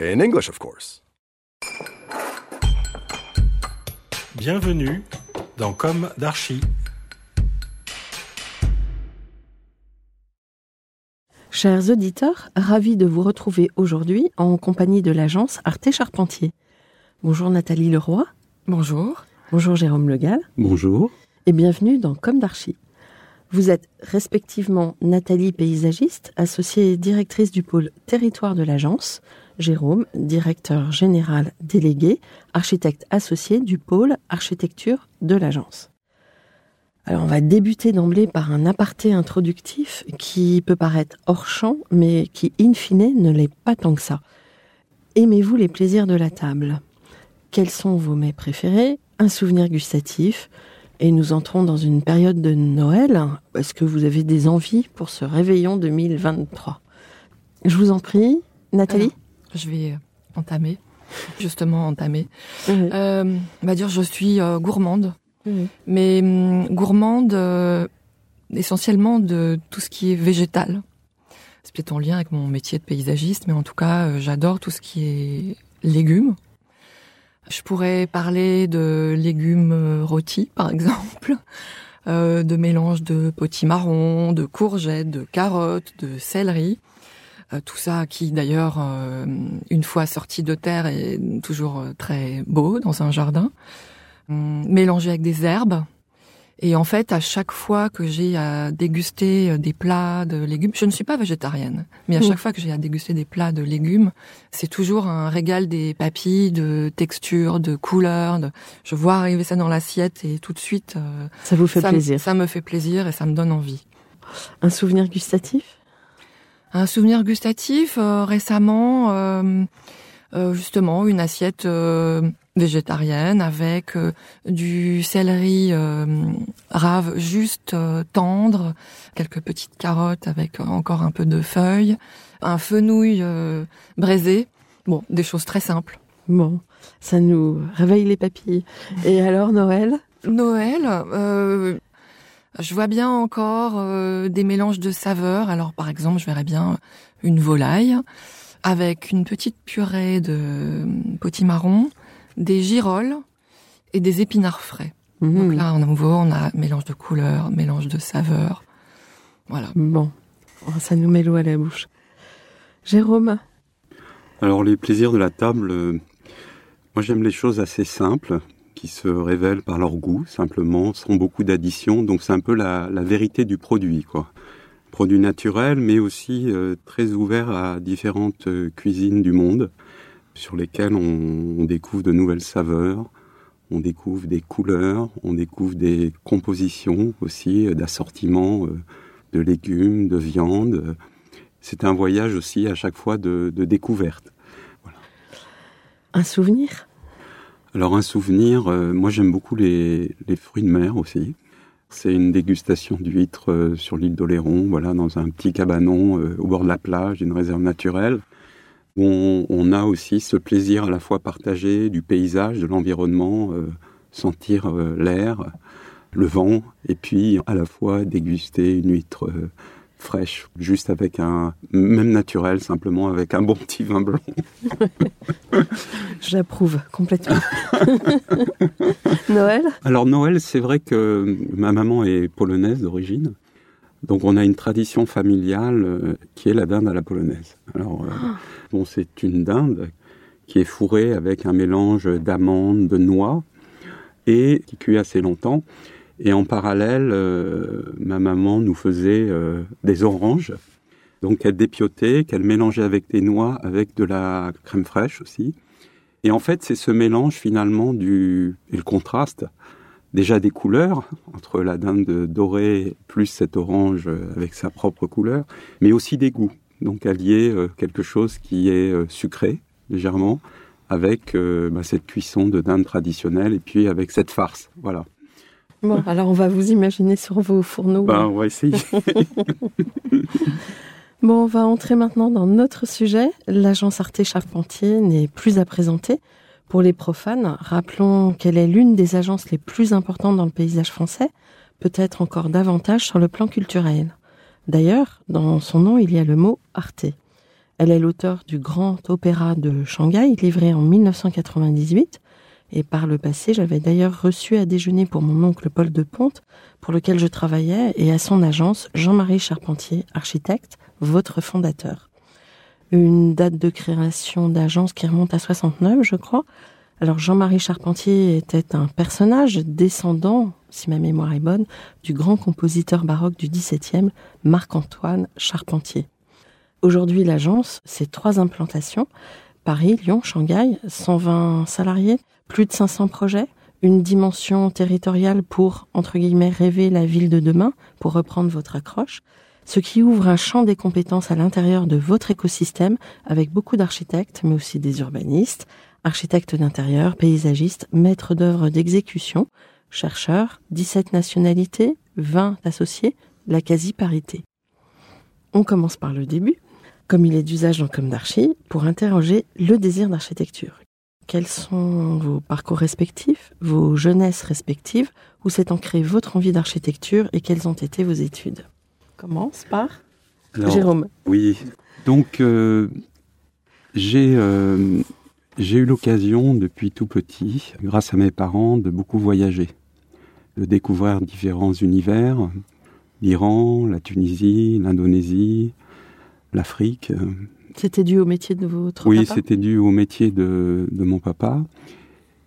In English, of course. Bienvenue dans Comme d'Archi. Chers auditeurs, ravis de vous retrouver aujourd'hui en compagnie de l'agence Arte Charpentier. Bonjour Nathalie Leroy. Bonjour. Bonjour Jérôme Legal. Bonjour. et bienvenue dans Comme d'Archi. Vous êtes respectivement Nathalie paysagiste, associée et directrice du pôle territoire de l'agence, Jérôme, directeur général délégué, architecte associé du pôle architecture de l'agence. Alors on va débuter d'emblée par un aparté introductif qui peut paraître hors champ, mais qui in fine ne l'est pas tant que ça. Aimez-vous les plaisirs de la table? Quels sont vos mets préférés? Un souvenir gustatif? Et nous entrons dans une période de Noël. Est-ce que vous avez des envies pour ce réveillon 2023 Je vous en prie, Nathalie? Je vais euh, entamer, justement entamer. Oui. Euh, on va dire je suis euh, gourmande, Oui. mais hum, gourmande euh, essentiellement de tout ce qui est végétal. C'est peut-être en lien avec mon métier de paysagiste, mais en tout cas, j'adore tout ce qui est légumes. Je pourrais parler de légumes rôtis, par exemple, de mélange de potimarron, de courgettes, de carottes, de céleri. Euh, tout ça qui, d'ailleurs, euh, une fois sorti de terre, est toujours euh, très beau dans un jardin. Hum, Mélangé avec des herbes. Et en fait, à chaque fois que j'ai à déguster des plats de légumes, je ne suis pas végétarienne, mais à Mm. chaque fois que j'ai à déguster des plats de légumes, c'est toujours un régal des papilles, de textures, de couleurs. De... Je vois arriver ça dans l'assiette et tout de suite, Ça vous fait ça, plaisir. ça me fait plaisir et ça me donne envie. Un souvenir gustatif? Un souvenir gustatif euh, récemment, euh, euh, justement une assiette euh, végétarienne avec euh, du céleri euh, rave juste euh, tendre, quelques petites carottes avec encore un peu de feuilles, un fenouil euh, braisé. Bon, des choses très simples. Bon, ça nous réveille les papilles. Et alors Noël? Noël, euh, je vois bien encore euh, des mélanges de saveurs. Alors par exemple, je verrais bien une volaille avec une petite purée de potimarron, des girolles et des épinards frais. Mhm. Donc là, en nouveau, on a mélange de couleurs, mélange de saveurs. Voilà. Bon, Oh, ça nous met l'eau à la bouche. Jérôme Alors les plaisirs de la table, euh, moi j'aime les choses assez simples, qui se révèlent par leur goût, simplement, sans beaucoup d'additions. Donc c'est un peu la, vérité du produit, quoi. Produit naturel, mais aussi euh, très ouvert à différentes euh, cuisines du monde, sur lesquelles on, découvre de nouvelles saveurs, on découvre des couleurs, on découvre des compositions aussi, euh, d'assortiments de légumes, de viande. C'est un voyage aussi à chaque fois de découverte. Un souvenir? Alors un souvenir, euh, moi j'aime beaucoup les, fruits de mer aussi. C'est une dégustation d'huîtres euh, sur l'île d'Oléron, voilà, dans un petit cabanon euh, au bord de la plage, d'une réserve naturelle. On, on a aussi ce plaisir à la fois partagé du paysage, de l'environnement, sentir l'air, le vent, et puis à la fois déguster une huître fraîche, juste avec un, même naturel, simplement avec un bon petit vin blanc. J'approuve complètement. Noël? Alors Noël, c'est vrai que ma maman est polonaise d'origine. Donc on a une tradition familiale euh, qui est la dinde à la polonaise. Alors euh, Ah. bon, c'est une dinde qui est fourrée avec un mélange d'amandes, de noix et qui cuit assez longtemps. Et en parallèle, euh, ma maman nous faisait euh, des oranges, donc qu'elle dépiotait, qu'elle mélangeait avec des noix, avec de la crème fraîche aussi. Et en fait, c'est ce mélange finalement du et le contraste déjà des couleurs entre la dinde dorée plus cette orange euh, avec sa propre couleur, mais aussi des goûts. Donc allier euh, quelque chose qui est euh, sucré légèrement avec euh, bah, cette cuisson de dinde traditionnelle et puis avec cette farce. Voilà. Bon, alors on va vous imaginer sur vos fourneaux. Ben, on va essayer. Bon, on va entrer maintenant dans notre sujet. L'agence Arte Charpentier n'est plus à présenter. Pour les profanes, rappelons qu'elle est l'une des agences les plus importantes dans le paysage français, peut-être encore davantage sur le plan culturel. D'ailleurs, dans son nom, il y a le mot Arte. Elle est l'auteur du Grand Opéra de Shanghai, livré en 1998. Et par le passé, j'avais d'ailleurs reçu à déjeuner pour mon oncle Paul de Ponte, pour lequel je travaillais, et à son agence, Jean-Marie Charpentier, architecte, votre fondateur. Une date de création d'agence qui remonte à 69, je crois. Alors Jean-Marie Charpentier était un personnage descendant, si ma mémoire est bonne, du grand compositeur baroque du XVIIe, Marc-Antoine Charpentier. Aujourd'hui, l'agence, c'est trois implantations. Paris, Lyon, Shanghai, 120 salariés, plus de 500 projets, une dimension territoriale pour, entre guillemets, rêver la ville de demain, pour reprendre votre accroche, ce qui ouvre un champ des compétences à l'intérieur de votre écosystème avec beaucoup d'architectes, mais aussi des urbanistes, architectes d'intérieur, paysagistes, maîtres d'œuvre d'exécution, chercheurs, 17 nationalités, 20 associés, la quasi-parité. On commence par le début, comme il est d'usage dans Comme d'Archi, pour interroger le désir d'architecture. Quels sont vos parcours respectifs, vos jeunesses respectives, où s'est ancrée votre envie d'architecture et quelles ont été vos études? Commence par Alors, Jérôme. Oui. Donc, euh, j'ai euh, j'ai eu l'occasion depuis tout petit, grâce à mes parents, de beaucoup voyager, de découvrir différents univers, l'Iran, la Tunisie, l'Indonésie, l'Afrique. C'était dû au métier de votre Oui, papa? c'était dû au métier de, de mon papa.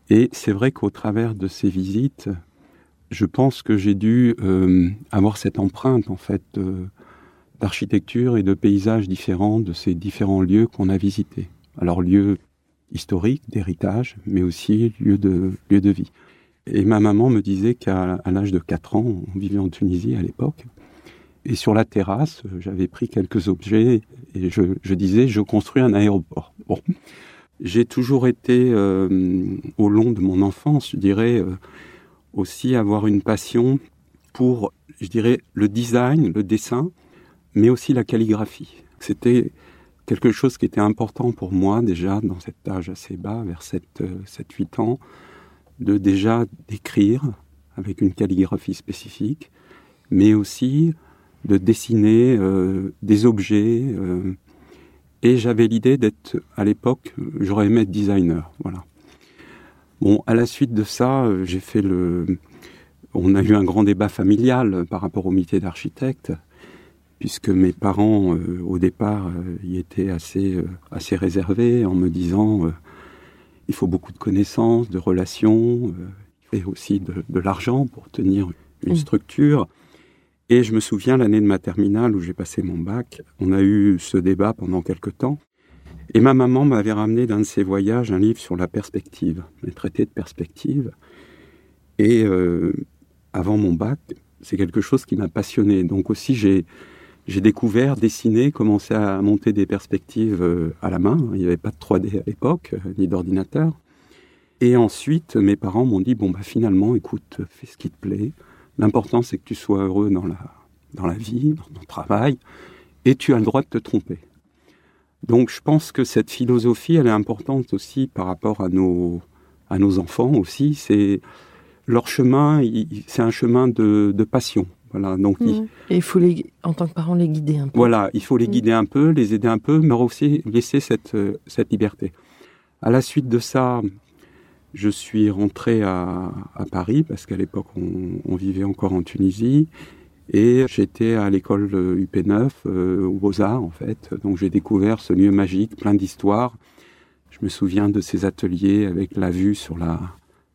Et c'est vrai qu'au travers de ces visites, je pense que j'ai dû euh, avoir cette empreinte, en fait, euh, d'architecture et de paysages différents de ces différents lieux qu'on a visités. Alors, lieux historiques, d'héritage, mais aussi lieux de, lieux de vie. Et ma maman me disait qu'à l'âge de 4 ans, on vivait en Tunisie à l'époque, et sur la terrasse, euh, j'avais pris quelques objets et je, disais, je construis un aéroport. Bon. J'ai toujours été, euh, au long de mon enfance, je dirais, euh, aussi avoir une passion pour, je dirais, le design, le dessin, mais aussi la calligraphie. C'était quelque chose qui était important pour moi déjà dans cet âge assez bas, vers 7-8 ans, de déjà d'écrire avec une calligraphie spécifique, mais aussi de dessiner euh, des objets. euh, et j'avais l'idée d'être, à l'époque, j'aurais aimé être designer. Voilà. Bon, à la suite de ça, euh, j'ai fait le. On a eu un grand débat familial par rapport au métier d'architecte, puisque mes parents, euh, au départ, y étaient assez, assez réservés en me disant il faut beaucoup de connaissances, de relations, et aussi de, de l'argent pour tenir une Mm. structure. Et je me souviens l'année de ma terminale où j'ai passé mon bac, on a eu ce débat pendant quelque temps. Et ma maman m'avait ramené d'un de ses voyages un livre sur la perspective, un traité de perspective. Et euh, avant mon bac, c'est quelque chose qui m'a passionné. Donc aussi, j'ai découvert, dessiné, commencé à monter des perspectives euh, à la main. Il n'y avait pas de 3D à l'époque, euh, ni d'ordinateur. Et ensuite, mes parents m'ont dit, bon, bah, finalement, écoute, fais ce qui te plaît. L'important, c'est que tu sois heureux dans la, dans la vie, dans ton travail, et tu as le droit de te tromper. Donc, je pense que cette philosophie, elle est importante aussi par rapport à nos, à nos enfants aussi. C'est leur chemin, il- c'est un chemin de, de passion. Voilà. Donc, Mhm. Et il faut, les, en tant que parent, les guider un peu. voilà, il faut les Mm. guider un peu, les aider un peu, mais aussi laisser cette, cette liberté. À la suite de ça, je suis rentré à, à Paris, parce qu'à l'époque, on, on vivait encore en Tunisie. Et j'étais à l'école UP9, euh, aux Beaux-Arts en fait. Donc j'ai découvert ce lieu magique, plein d'histoires. Je me souviens de ces ateliers avec la vue sur la,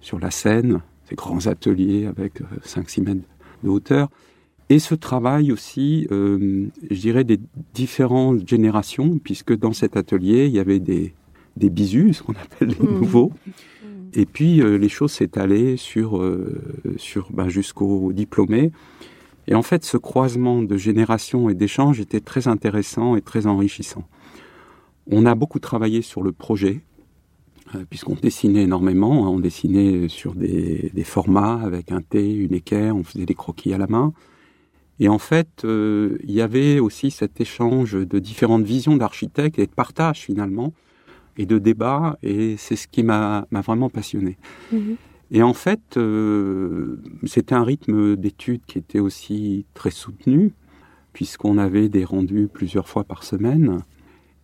sur la Seine, ces grands ateliers avec 5-6 mètres de hauteur. Et ce travail aussi, euh, je dirais, des différentes générations, puisque dans cet atelier, il y avait des, des bisus, ce qu'on appelle les Mmh. nouveaux. Et puis, euh, les choses s'étalaient sur, euh, sur ben, jusqu'aux diplômés. Et en fait, ce croisement de générations et d'échanges était très intéressant et très enrichissant. On a beaucoup travaillé sur le projet, euh, puisqu'on dessinait énormément. hein. On dessinait sur des, formats avec un T, une équerre, on faisait des croquis à la main. Et en fait, il y avait aussi cet échange de différentes visions d'architectes et de partage finalement, et de débat, et c'est ce qui m'a vraiment passionné. Mhm. Et en fait, euh, c'était un rythme d'études qui était aussi très soutenu, puisqu'on avait des rendus plusieurs fois par semaine.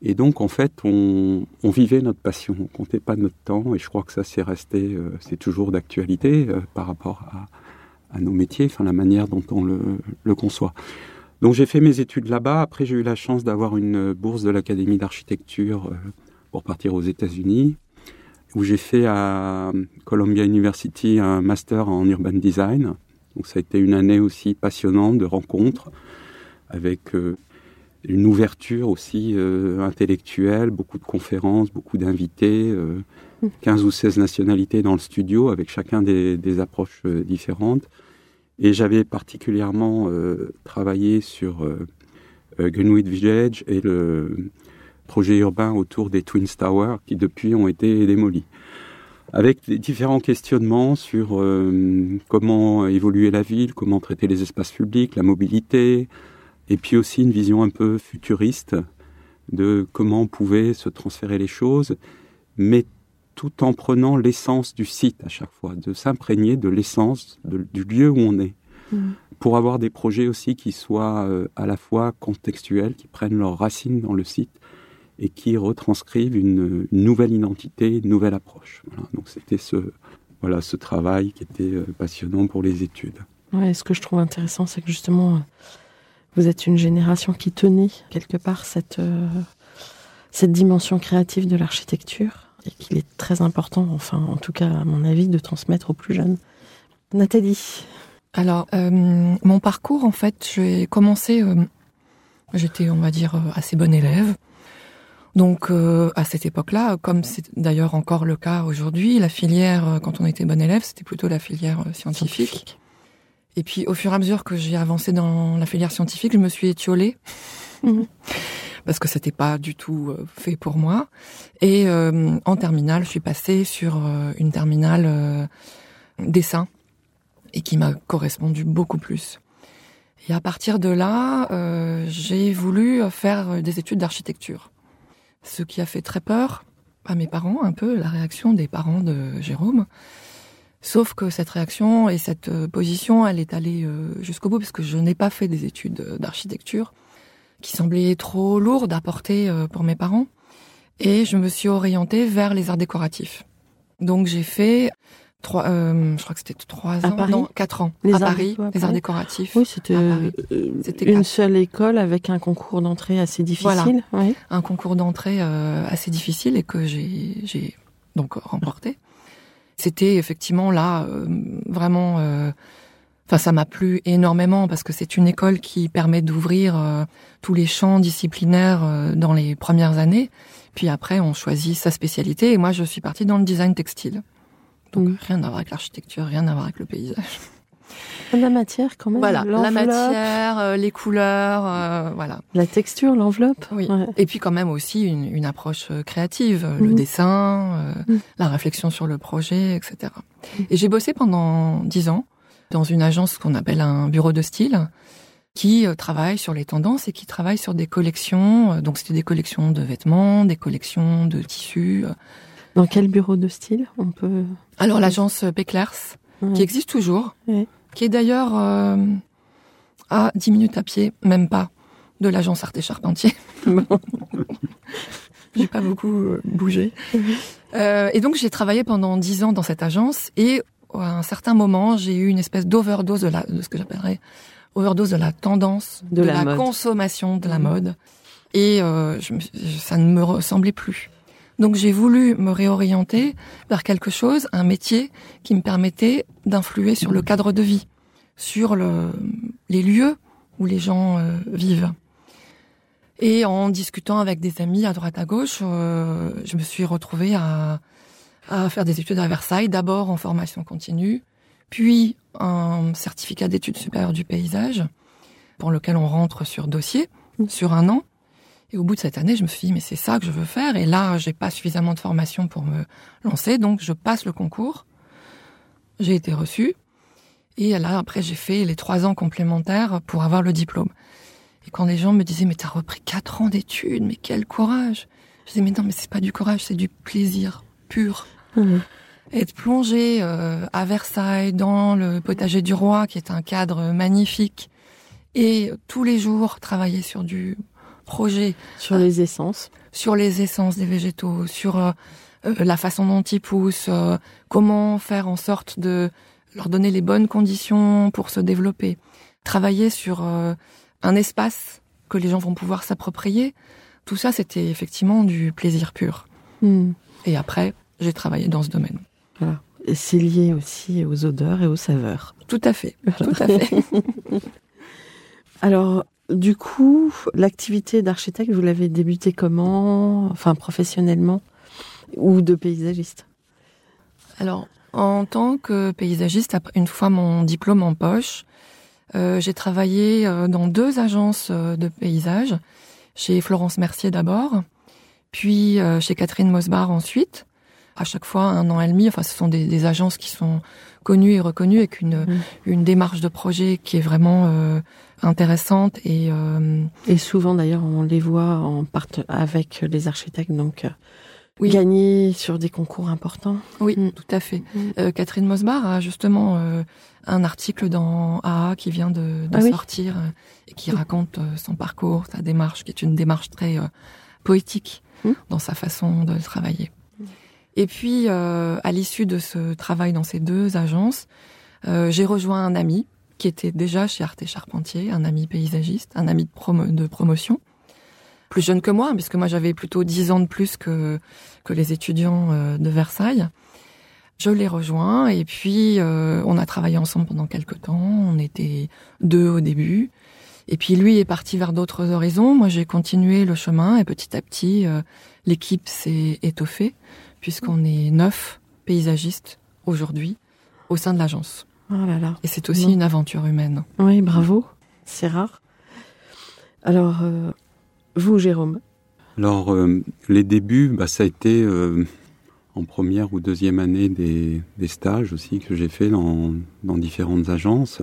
Et donc, en fait, on, on vivait notre passion, on comptait pas notre temps, et je crois que ça, c'est resté, euh, c'est toujours d'actualité euh, par rapport à, à nos métiers, enfin la manière dont on le, le conçoit. Donc, j'ai fait mes études là-bas. Après, j'ai eu la chance d'avoir une bourse de l'Académie d'architecture pour partir aux États-Unis où j'ai fait à Columbia University un master en urban design. Donc ça a été une année aussi passionnante de rencontres avec euh, une ouverture aussi euh, intellectuelle, beaucoup de conférences, beaucoup d'invités, euh, 15 ou 16 nationalités dans le studio avec chacun des, des approches euh, différentes. Et j'avais particulièrement travaillé sur Greenwich Village et le projet urbain autour des Twin Towers qui depuis ont été démolis. Avec des différents questionnements sur euh, comment évoluer la ville, comment traiter les espaces publics, la mobilité, et puis aussi une vision un peu futuriste de comment on pouvait se transférer les choses, mais tout en prenant l'essence du site à chaque fois, de s'imprégner de l'essence du lieu où on est, Mhm. pour avoir des projets aussi qui soient euh, à la fois contextuels, qui prennent leurs racines dans le site et qui retranscrivent une, une nouvelle identité, une nouvelle approche. Voilà. Donc c'était ce, voilà, ce travail qui était euh, passionnant pour les études. Ouais, ce que je trouve intéressant, c'est que justement, euh, vous êtes une génération qui tenait quelque part cette, euh, cette dimension créative de l'architecture et qu'il est très important, enfin, en tout cas, à mon avis, de transmettre aux plus jeunes. Nathalie, Alors, euh, mon parcours, en fait, j'ai commencé, euh, j'étais, on va dire, assez bonne élève. Donc, euh, à cette époque-là, comme c'est d'ailleurs encore le cas aujourd'hui, la filière, euh, quand on était bonne élève, c'était plutôt la filière euh, scientifique. Et puis, au fur et à mesure que j'ai avancé dans la filière scientifique, je me suis étiolée. Mhm. Parce que c'était pas du tout euh, fait pour moi. Et euh, en terminale, je suis passée sur une terminale euh, dessin et qui m'a correspondu beaucoup plus. Et à partir de là, euh, j'ai voulu faire des études d'architecture. Ce qui a fait très peur à mes parents, un peu la réaction des parents de Jérôme. Sauf que cette réaction et cette euh, position, elle est allée euh, jusqu'au bout parce que je n'ai pas fait des études euh, d'architecture qui semblaient trop lourdes à porter pour mes parents. Et je me suis orientée vers les arts décoratifs. Donc j'ai fait trois, euh, je crois que c'était trois À ans, Paris non, quatre ans Les à arts Paris, les arts décoratifs. oui, c'était euh, une seule école avec un concours d'entrée assez difficile. oui. un concours d'entrée euh, assez difficile et que j'ai j'ai donc remporté. C'était effectivement là euh, vraiment. Enfin, ça m'a plu énormément parce que c'est une école qui permet d'ouvrir tous les champs disciplinaires dans les premières années. Puis après, on choisit sa spécialité. Et moi, je suis partie dans le design textile. Donc Mhm. rien à voir avec l'architecture, rien à voir avec le paysage. La matière, quand même. Voilà, la matière, euh, les couleurs, euh, voilà. La texture, l'enveloppe. Oui. Ouais. Et puis quand même aussi une, une approche euh, créative, le Mhm. dessin, euh, Mhm. la réflexion sur le projet, etc. Et j'ai bossé pendant dix ans dans une agence qu'on appelle un bureau de style qui travaille sur les tendances et qui travaille sur des collections. Donc c'était des collections de vêtements, des collections de tissus. Dans quel bureau de style on peut. Alors l'agence Ouais. qui existe toujours, qui est d'ailleurs euh, à 10 minutes à pied, même pas, de l'agence Arte Charpentier. j'ai pas beaucoup euh, bougé. Euh, et donc j'ai travaillé pendant 10 ans dans cette agence et à un certain moment j'ai eu une espèce d'overdose de, la- de ce que j'appellerais overdose de la tendance, De de, la consommation de la mode. Et euh, je- ça ne me ressemblait plus. Donc j'ai voulu me réorienter vers quelque chose, un métier qui me permettait d'influer sur le cadre de vie, sur le, les lieux où les gens euh, vivent. Et en discutant avec des amis à droite à gauche, euh, je me suis retrouvée à, à faire des études à Versailles, d'abord en formation continue, puis un certificat d'études supérieures du paysage, pour lequel on rentre sur dossier, sur un an. Et au bout de cette année, je me suis dit, mais c'est ça que je veux faire. Et là, j'ai pas suffisamment de formation pour me lancer, donc je passe le concours. J'ai été reçue. Et là, après, j'ai fait les trois ans complémentaires pour avoir le diplôme. Et quand les gens me disaient, mais t'as repris quatre ans d'études, mais quel courage. Je disais, mais non, mais c'est pas du courage, c'est du plaisir pur. Mhm. Être plongé euh, à Versailles dans le potager du roi, qui est un cadre magnifique, et tous les jours travailler sur du projet, Sur les essences. sur les essences des végétaux, sur euh, euh, la façon dont ils poussent, euh, comment faire en sorte de leur donner les bonnes conditions pour se développer, travailler sur euh, un espace que les gens vont pouvoir s'approprier. Tout ça, c'était effectivement du plaisir pur. Mhm. Et après, j'ai travaillé dans ce domaine. Voilà. Et c'est lié aussi aux odeurs et aux saveurs. Tout à fait, tout à fait. Alors, du coup, l'activité d'architecte, vous l'avez débutée comment Enfin, professionnellement Ou de paysagiste? Alors, en tant que paysagiste, une fois mon diplôme en poche, euh, j'ai travaillé euh, dans deux agences euh, de paysage, chez Florence Mercier d'abord, puis chez Catherine Mosbar ensuite. À chaque fois, un an et demi. Enfin, ce sont des, des agences qui sont connues et reconnues avec une, Mhm. une démarche de projet qui est vraiment euh, intéressante et euh, Et souvent, d'ailleurs, on les voit en part avec les architectes, donc euh, Oui. gagner sur des concours importants. oui, Mm. tout à fait. Mm. Euh, Catherine Mosbar a justement euh, un article dans AA qui vient de, de Ah sortir et qui raconte euh, son parcours, sa démarche, qui est une démarche très euh, poétique Mm. dans sa façon de travailler. Et puis, euh, à l'issue de ce travail dans ces deux agences, euh, j'ai rejoint un ami qui était déjà chez Arte Charpentier, un ami paysagiste, un ami de, promo- de promotion, plus jeune que moi, puisque moi j'avais plutôt dix ans de plus que, que les étudiants euh, de Versailles. Je l'ai rejoint et puis euh, on a travaillé ensemble pendant quelques temps. On était deux au début. Et puis lui est parti vers d'autres horizons. Moi j'ai continué le chemin et petit à petit euh, l'équipe s'est étoffée puisqu'on est neuf paysagistes aujourd'hui au sein de l'agence. Oh là là. Et c'est aussi Non. une aventure humaine. Oui, bravo. C'est rare. Alors, euh, vous, Jérôme Alors, euh, les débuts, bah, ça a été euh, en première ou deuxième année des, des stages aussi que j'ai fait dans, dans différentes agences.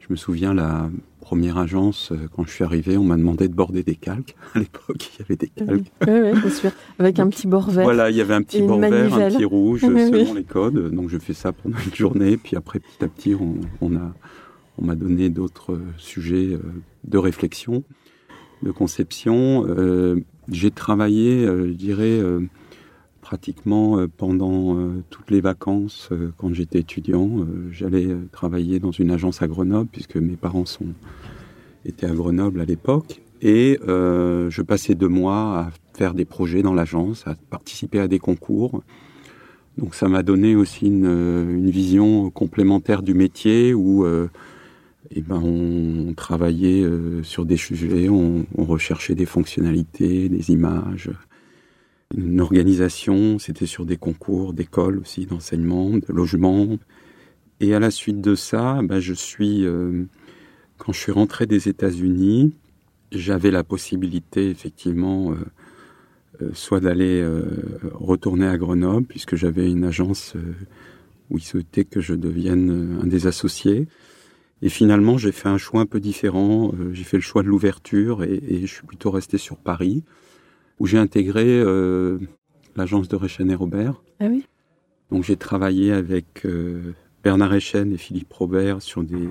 Je me souviens, la première agence, euh, quand je suis arrivé, on m'a demandé de border des calques. À l'époque, il y avait des calques. Oui, oui, bien sûr. Avec un petit bord vert. Voilà, il y avait un petit bord vert, un petit rouge, Oui, selon oui. les codes. Donc, je fais ça pendant une journée. Puis après, petit à petit, on, on a, on m'a donné d'autres sujets euh, de réflexion, de conception. Euh, j'ai travaillé, je dirais, pratiquement euh, pendant euh, toutes les vacances euh, quand j'étais étudiant. J'allais travailler dans une agence à Grenoble puisque mes parents sont, étaient à Grenoble à l'époque. Et je passais deux mois à faire des projets dans l'agence, à participer à des concours. Donc ça m'a donné aussi une, vision complémentaire du métier où eh ben, on travaillait sur des sujets, on recherchait des fonctionnalités, des images, une organisation, c'était sur des concours d'école aussi, d'enseignement, de logement. Et à la suite de ça, ben, je suis, euh, quand je suis rentré des États-Unis, j'avais la possibilité effectivement euh, euh, soit d'aller retourner à Grenoble, puisque j'avais une agence où ils souhaitaient que je devienne un des associés. Et finalement, j'ai fait un choix un peu différent. J'ai fait le choix de l'ouverture et, et je suis plutôt resté sur Paris, où j'ai intégré euh, l'agence de Rechen et Robert. Ah oui Donc j'ai travaillé avec euh, Bernard Rechen et Philippe Robert sur des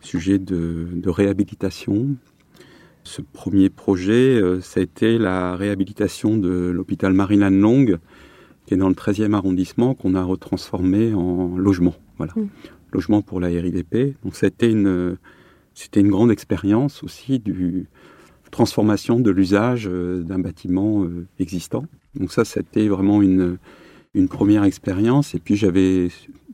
sujets de, de réhabilitation. Ce premier projet, euh, ça a été la réhabilitation de l'hôpital Marilan Long, qui est dans le 13e arrondissement, qu'on a retransformé en logement. Voilà. Mm. Logement pour la RIDP. Donc été une, c'était une grande expérience aussi du transformation de l'usage euh, d'un bâtiment euh, existant. Donc ça, c'était vraiment une, une première expérience. Et puis j'avais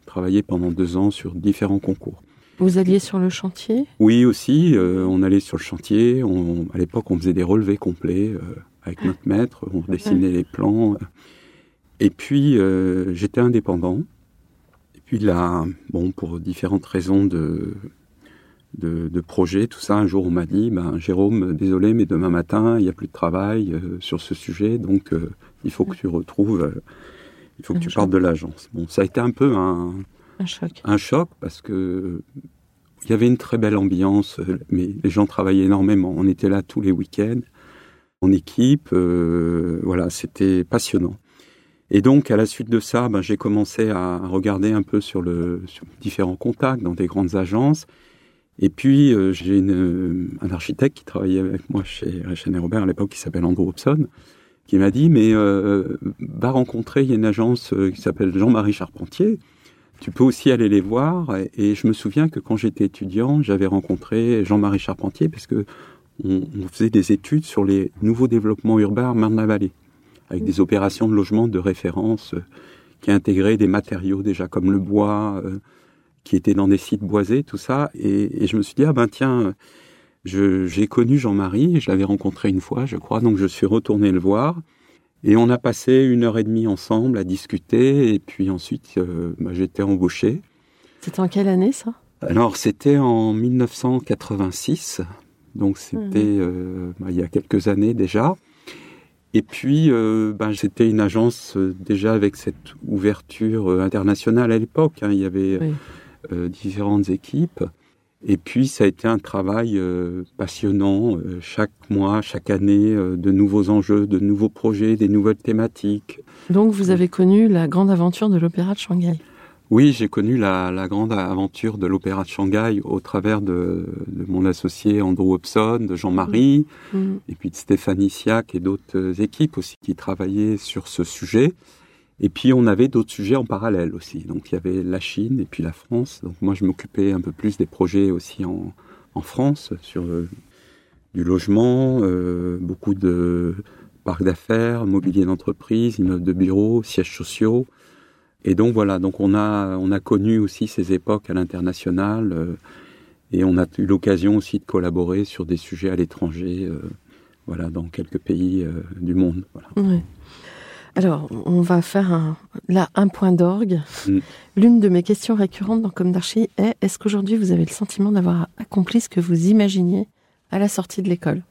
travaillé pendant deux ans sur différents concours. Vous alliez sur le chantier? Oui, aussi. Euh, on allait sur le chantier. On, à l'époque, on faisait des relevés complets avec notre maître. On dessinait les plans. Et puis, j'étais indépendant. Et puis là, bon, pour différentes raisons de, de, de projets, tout ça. Un jour, on m'a dit, ben, Jérôme, désolé, mais demain matin, il n'y a plus de travail euh, sur ce sujet, donc euh, il faut que tu retrouves, euh, il faut que tu partes de l'agence. Bon, ça a été un peu un, un choc. Un choc parce que il y avait une très belle ambiance, mais les gens travaillaient énormément. On était là tous les week-ends, en équipe. voilà, c'était passionnant. Et donc, à la suite de ça, ben, j'ai commencé à regarder un peu sur, le, sur différents contacts dans des grandes agences. Et puis, euh, j'ai euh, un architecte qui travaillait avec moi chez Rechen Robert à l'époque, qui s'appelle Andrew Hobson, qui m'a dit, mais euh, va rencontrer, il y a une agence qui s'appelle Jean-Marie Charpentier, tu peux aussi aller les voir. Et, je me souviens que quand j'étais étudiant, j'avais rencontré Jean-Marie Charpentier parce que on, faisait des études sur les nouveaux développements urbains Marne-la-Vallée, avec des opérations de logement de référence qui intégraient des matériaux déjà comme le bois, qui était dans des sites boisés, tout ça. Et, je me suis dit, ah ben tiens, j'ai connu Jean-Marie, je l'avais rencontré une fois, je crois, donc je suis retourné le voir. Et on a passé une heure et demie ensemble à discuter, et puis ensuite, euh, bah, j'étais embauché. C'était en quelle année ça? Alors, c'était en 1986, donc c'était mmh. euh, bah, il y a quelques années déjà. Et puis, euh, ben, c'était une agence déjà avec cette ouverture internationale à l'époque. Hein. il y avait euh, différentes équipes. Et puis, ça a été un travail euh, passionnant, euh, chaque mois, chaque année, de nouveaux enjeux, de nouveaux projets, des nouvelles thématiques. Donc, vous avez connu la grande aventure de l'Opéra de Shanghai Oui, j'ai connu la, la, grande aventure de l'Opéra de Shanghai au travers de, de mon associé Andrew Hobson, de Jean-Marie, mmh. Mmh. et puis de Stéphanie Siak et d'autres équipes aussi qui travaillaient sur ce sujet. Et puis on avait d'autres sujets en parallèle aussi. Donc il y avait la Chine et puis la France. Donc moi je m'occupais un peu plus des projets aussi en, France sur euh, du logement, euh, beaucoup de parcs d'affaires, mobilier d'entreprise, immeubles de bureaux, sièges sociaux. Et donc voilà, donc on a on a connu aussi ces époques à l'international euh, et on a eu l'occasion aussi de collaborer sur des sujets à l'étranger, voilà, dans quelques pays du monde. Voilà. Alors, on va faire un, là un point d'orgue. Mm. L'une de mes questions récurrentes dans Comme d'Archie est est-ce qu'aujourd'hui vous avez le sentiment d'avoir accompli ce que vous imaginiez à la sortie de l'école?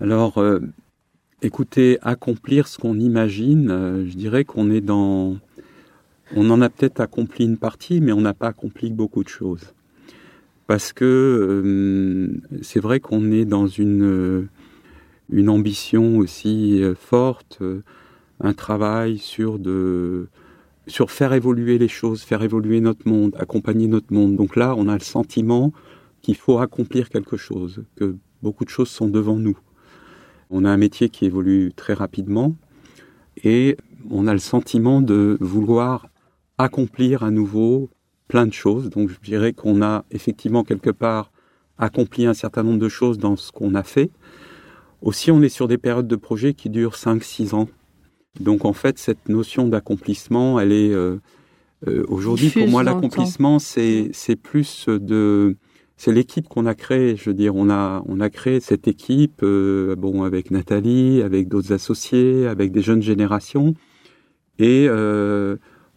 Alors, euh, écoutez, accomplir ce qu'on imagine, euh, je dirais qu'on est dans. On en a peut-être accompli une partie, mais on n'a pas accompli beaucoup de choses. Parce que euh, c'est vrai qu'on est dans une une ambition aussi euh, forte, euh, un travail sur de sur faire évoluer les choses, faire évoluer notre monde, accompagner notre monde. Donc là, on a le sentiment qu'il faut accomplir quelque chose, que beaucoup de choses sont devant nous. On a un métier qui évolue très rapidement et on a le sentiment de vouloir accomplir à nouveau plein de choses. Donc je dirais qu'on a effectivement quelque part accompli un certain nombre de choses dans ce qu'on a fait, aussi, on est sur des périodes de projet qui durent 5-6 ans. Donc en fait, cette notion d'accomplissement, elle est euh, euh, aujourd'hui pour moi l'accomplissement, c'est plus de c'est l'équipe qu'on a créée. Je veux dire, on a on a créé cette équipe, euh, bon avec Nathalie, avec d'autres associés, avec des jeunes générations, et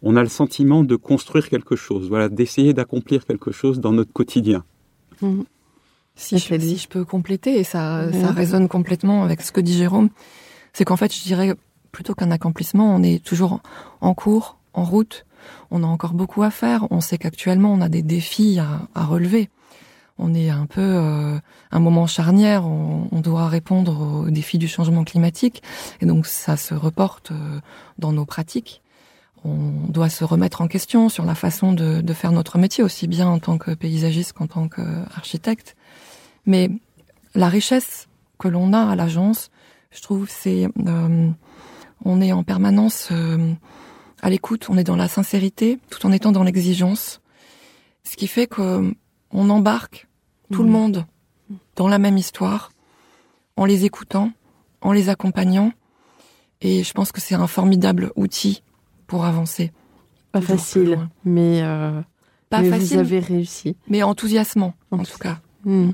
on a le sentiment de construire quelque chose. Voilà, d'essayer d'accomplir quelque chose dans notre quotidien. Mmh. Si je, peux compléter, et ça, ça résonne complètement avec ce que dit Jérôme, c'est qu'en fait, je dirais, plutôt qu'un accomplissement, on est toujours en cours, en route, on a encore beaucoup à faire, on sait qu'actuellement, on a des défis à, relever. On est un peu euh, un moment charnière, on, doit répondre aux défis du changement climatique, et donc ça se reporte euh, dans nos pratiques. On doit se remettre en question sur la façon de, de, faire notre métier, aussi bien en tant que paysagiste qu'en tant qu'architecte. Mais la richesse que l'on a à l'agence, je trouve, c'est euh, on est en permanence euh, à l'écoute, on est dans la sincérité, tout en étant dans l'exigence, ce qui fait que on embarque tout le monde dans la même histoire, en les écoutant, en les accompagnant. Et je pense que c'est un formidable outil pour avancer. Pas facile, mais, euh, Pas facile, vous avez réussi. Mais enthousiasmant, en, tout cas. Hmm.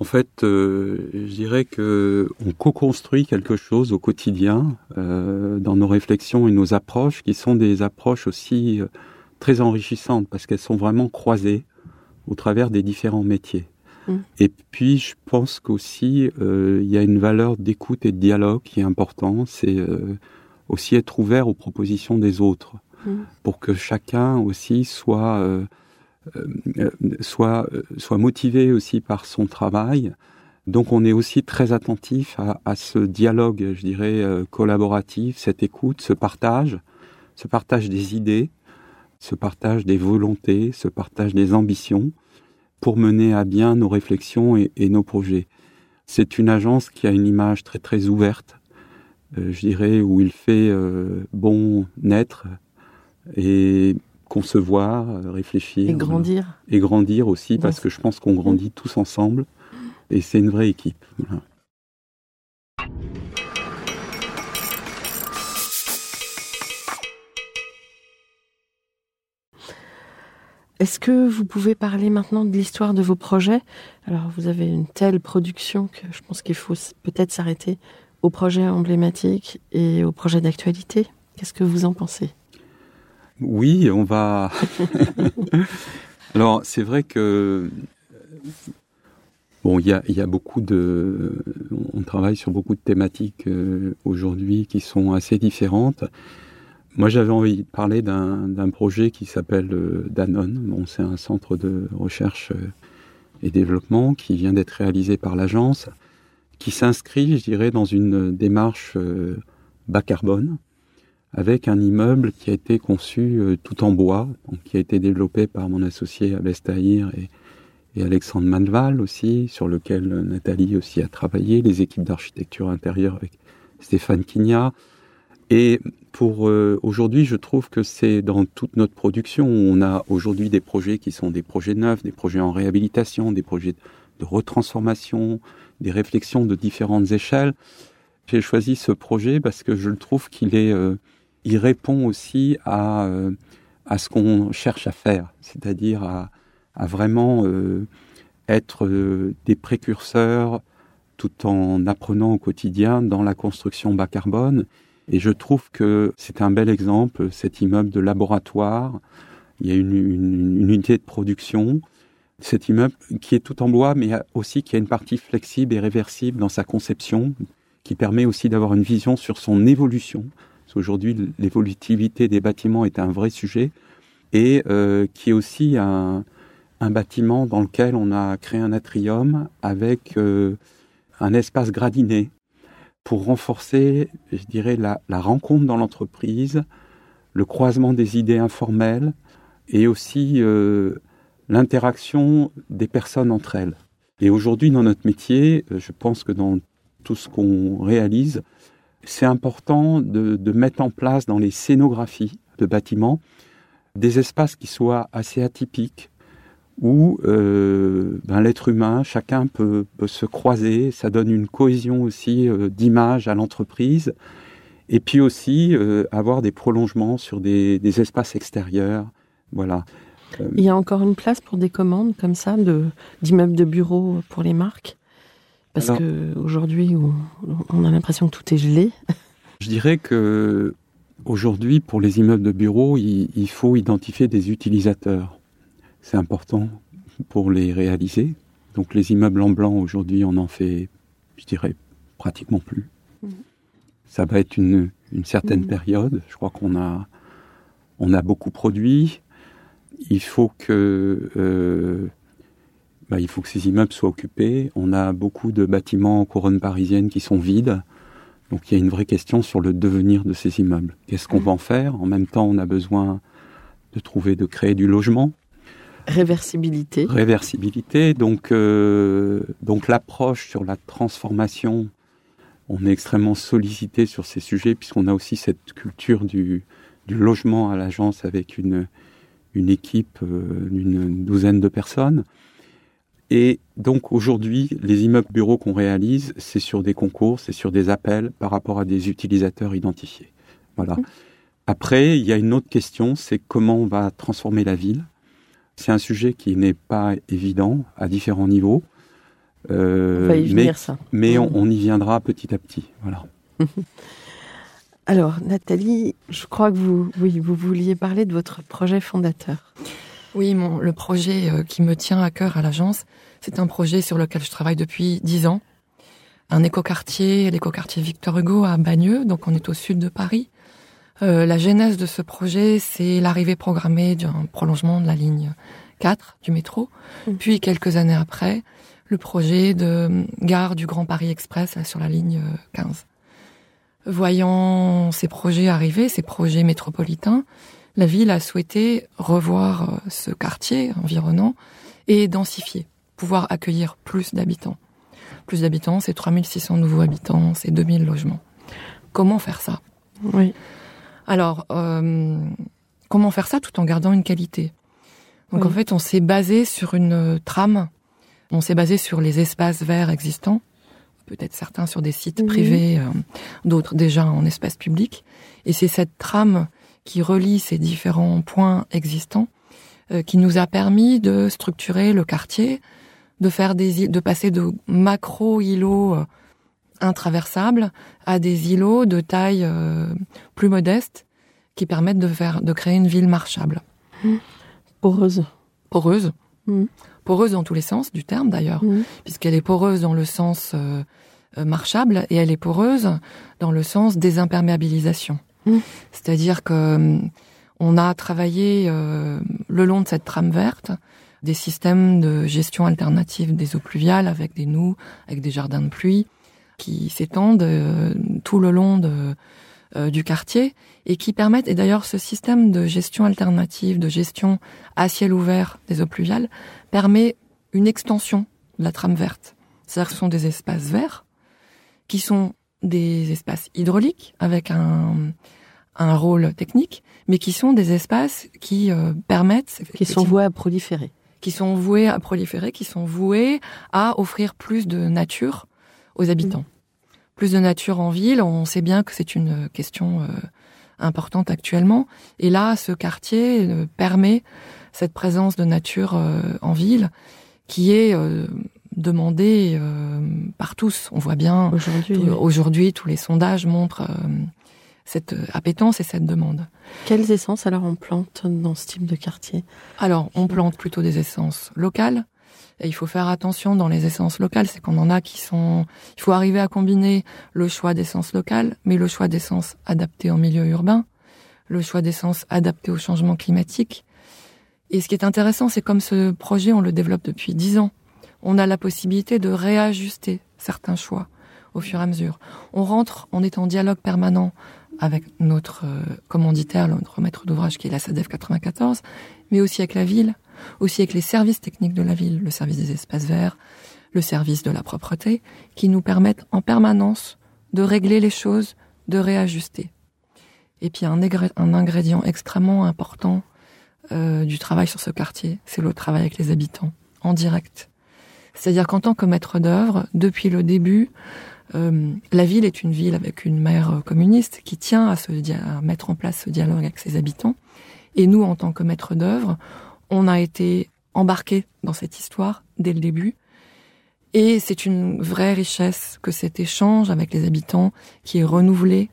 En fait, euh, je dirais que on co-construit quelque chose au quotidien euh, dans nos réflexions et nos approches, qui sont des approches aussi très enrichissantes parce qu'elles sont vraiment croisées au travers des différents métiers. Mm. Et puis, je pense qu'aussi, euh, il y a une valeur d'écoute et de dialogue qui est important. C'est euh, aussi être ouvert aux propositions des autres, mm. pour que chacun aussi soit euh, soit soit motivé aussi par son travail. Donc, on est aussi très attentif à, ce dialogue, je dirais, collaboratif, cette écoute, ce partage, ce partage des idées, ce partage des volontés, ce partage des ambitions pour mener à bien nos réflexions et, nos projets. C'est une agence qui a une image très très ouverte, euh, je dirais, où il fait euh, bon naître et concevoir, euh, réfléchir. Et grandir. Et grandir aussi, parce que je pense qu'on grandit tous ensemble. Et c'est une vraie équipe. Est-ce que vous pouvez parler maintenant de l'histoire de vos projets? Alors, vous avez une telle production que je pense qu'il faut peut-être s'arrêter aux projets emblématiques et aux projets d'actualité. Qu'est-ce que vous en pensez? Oui, on va. Alors, c'est vrai que. Bon, il y a, beaucoup de. On travaille sur beaucoup de thématiques euh, aujourd'hui qui sont assez différentes. Moi, j'avais envie de parler d'un projet qui s'appelle euh, Danone. Bon, c'est un centre de recherche euh, et développement qui vient d'être réalisé par l'agence, qui s'inscrit, je dirais, dans une démarche bas carbone, avec un immeuble qui a été conçu tout en bois, qui a été développé par mon associé Abestaïr et, et Alexandre Manval aussi, sur lequel Nathalie aussi a travaillé, les équipes d'architecture intérieure avec Stéphane Quignat. Et pour euh, aujourd'hui, je trouve que c'est dans toute notre production. On a aujourd'hui des projets qui sont des projets neufs, des projets en réhabilitation, des projets de retransformation, des réflexions de différentes échelles. J'ai choisi ce projet parce que je le trouve qu'il est, euh, il répond aussi à euh, à ce qu'on cherche à faire, c'est-à-dire à, vraiment être des précurseurs tout en apprenant au quotidien dans la construction bas carbone et je trouve que c'est un bel exemple, cet immeuble de laboratoire. Il y a une, une, unité de production. Cet immeuble qui est tout en bois, mais aussi qui a une partie flexible et réversible dans sa conception, qui permet aussi d'avoir une vision sur son évolution. Aujourd'hui, l'évolutivité des bâtiments est un vrai sujet, et euh, qui est aussi un, bâtiment dans lequel on a créé un atrium avec euh, un espace gradiné pour renforcer, je dirais, la, rencontre dans l'entreprise, le croisement des idées informelles et aussi euh, l'interaction des personnes entre elles. Et aujourd'hui, dans notre métier, je pense que dans tout ce qu'on réalise, c'est important de, mettre en place dans les scénographies de bâtiments des espaces qui soient assez atypiques, où euh, ben, l'être humain, chacun peut, se croiser, ça donne une cohésion aussi euh, d'image à l'entreprise, et puis aussi euh, avoir des prolongements sur des, espaces extérieurs. Voilà. Il y a encore une place pour des commandes comme ça, d'immeubles de bureaux pour les marques? Parce qu'aujourd'hui, on a l'impression que tout est gelé. Je dirais que aujourd'hui, pour les immeubles de bureaux, il, il faut identifier des utilisateurs c'est important pour les réaliser. Donc les immeubles en blanc, aujourd'hui, on en fait, je dirais, pratiquement plus. Mhm. Ça va être une, certaine mhm. période. Je crois qu'on a, on a beaucoup produit. Il faut que, euh, bah, il faut que ces immeubles soient occupés. On a beaucoup de bâtiments en couronne parisienne qui sont vides. Donc il y a une vraie question sur le devenir de ces immeubles. Qu'est-ce qu'on mhm. va en faire? En même temps, on a besoin de trouver, de créer du logement. Réversibilité. Réversibilité. Donc, euh, donc l'approche sur la transformation, on est extrêmement sollicité sur ces sujets puisqu'on a aussi cette culture du, du logement à l'agence avec une, une équipe euh, d'une douzaine de personnes. Et donc aujourd'hui, les immeubles bureaux qu'on réalise, c'est sur des concours, c'est sur des appels par rapport à des utilisateurs identifiés. Voilà. Mmh. Après, il y a une autre question, c'est comment on va transformer la ville. C'est un sujet qui n'est pas évident à différents niveaux. Euh, on va y venir, mais, ça. Mais on, on y viendra petit à petit. Voilà. Alors, Nathalie, je crois que vous, oui, vous vouliez parler de votre projet fondateur. Oui, mon, le projet euh, qui me tient à cœur à l'agence, c'est un projet sur lequel je travaille depuis dix ans. Un écoquartier, l'écoquartier Victor Hugo à Bagneux, donc on est au sud de Paris. Euh, la genèse de ce projet, c'est l'arrivée programmée d'un prolongement de la ligne 4 du métro. Mm. Puis quelques années après, le projet de gare du Grand Paris Express là, sur la ligne euh, 15. Voyant ces projets arriver, ces projets métropolitains, la ville a souhaité revoir euh, ce quartier environnant et densifier, pouvoir accueillir plus d'habitants. Plus d'habitants, c'est 3600 nouveaux habitants, c'est 2000 logements. Comment faire ça? Oui. Alors, euh, comment faire ça tout en gardant une qualité? Donc Oui. en fait, on s'est basé sur une euh, trame, on s'est basé sur les espaces verts existants, peut-être certains sur des sites privés, euh, d'autres déjà en espace public. Et c'est cette trame qui relie ces différents points existants euh, qui nous a permis de structurer le quartier, de faire des de passer de macro îlots euh, intraversables à des îlots de taille euh, plus modeste qui permettent de faire de créer une ville marchable, Poreuse. poreuse, Mhm. poreuse dans tous les sens du terme d'ailleurs, Mhm. puisqu'elle est poreuse dans le sens marchable et elle est poreuse dans le sens désimperméabilisation. Mhm. C'est-à-dire que hum, on a travaillé euh, le long de cette trame verte des systèmes de gestion alternative des eaux pluviales avec des noues, avec des jardins de pluie qui s'étendent euh, tout le long euh, du quartier et qui permettent, et d'ailleurs ce système de gestion alternative, de gestion à ciel ouvert des eaux pluviales, permet une extension de la trame verte. C'est-à-dire que ce sont des espaces verts qui sont des espaces hydrauliques avec un, un rôle technique, mais qui sont des espaces qui euh, permettent, Qui sont voués à proliférer. qui sont voués à proliférer, qui sont voués à offrir plus de nature aux habitants. Plus de nature en ville, on sait bien que c'est une question euh, importante actuellement. Et là, ce quartier euh, permet cette présence de nature euh, en ville qui est euh, demandée euh, par tous. On voit bien Aujourd'hui, aujourd'hui, tous les sondages montrent euh, cette euh, appétence et cette demande. quelles essences alors on plante dans ce type de quartier? Alors, on plante plutôt des essences locales. Et il faut faire attention dans les essences locales, c'est qu'on en a qui sont... Il faut arriver à combiner le choix d'essences locales, mais le choix d'essences adaptées en milieu urbain, le choix d'essences adaptées au changement climatique. Et ce qui est intéressant, c'est comme ce projet, on le développe depuis dix ans, on a la possibilité de réajuster certains choix au fur et à mesure. On rentre, on est en dialogue permanent avec notre euh, commanditaire, notre maître d'ouvrage qui est la SADEF 94, mais aussi avec la ville, aussi avec les services techniques de la ville, le service des espaces verts, le service de la propreté, qui nous permettent en permanence de régler les choses, de réajuster. Et puis un, ingrédient extrêmement important euh, du travail sur ce quartier, c'est le travail avec les habitants, en direct. C'est-à-dire qu'en tant que maître d'œuvre, depuis le début, euh, la ville est une ville avec une maire euh, communiste qui tient à, se à mettre en place ce dialogue avec ses habitants. Et nous, en tant que maître d'œuvre, on a été embarqués dans cette histoire dès le début. Et c'est une vraie richesse que cet échange avec les habitants qui est renouvelé.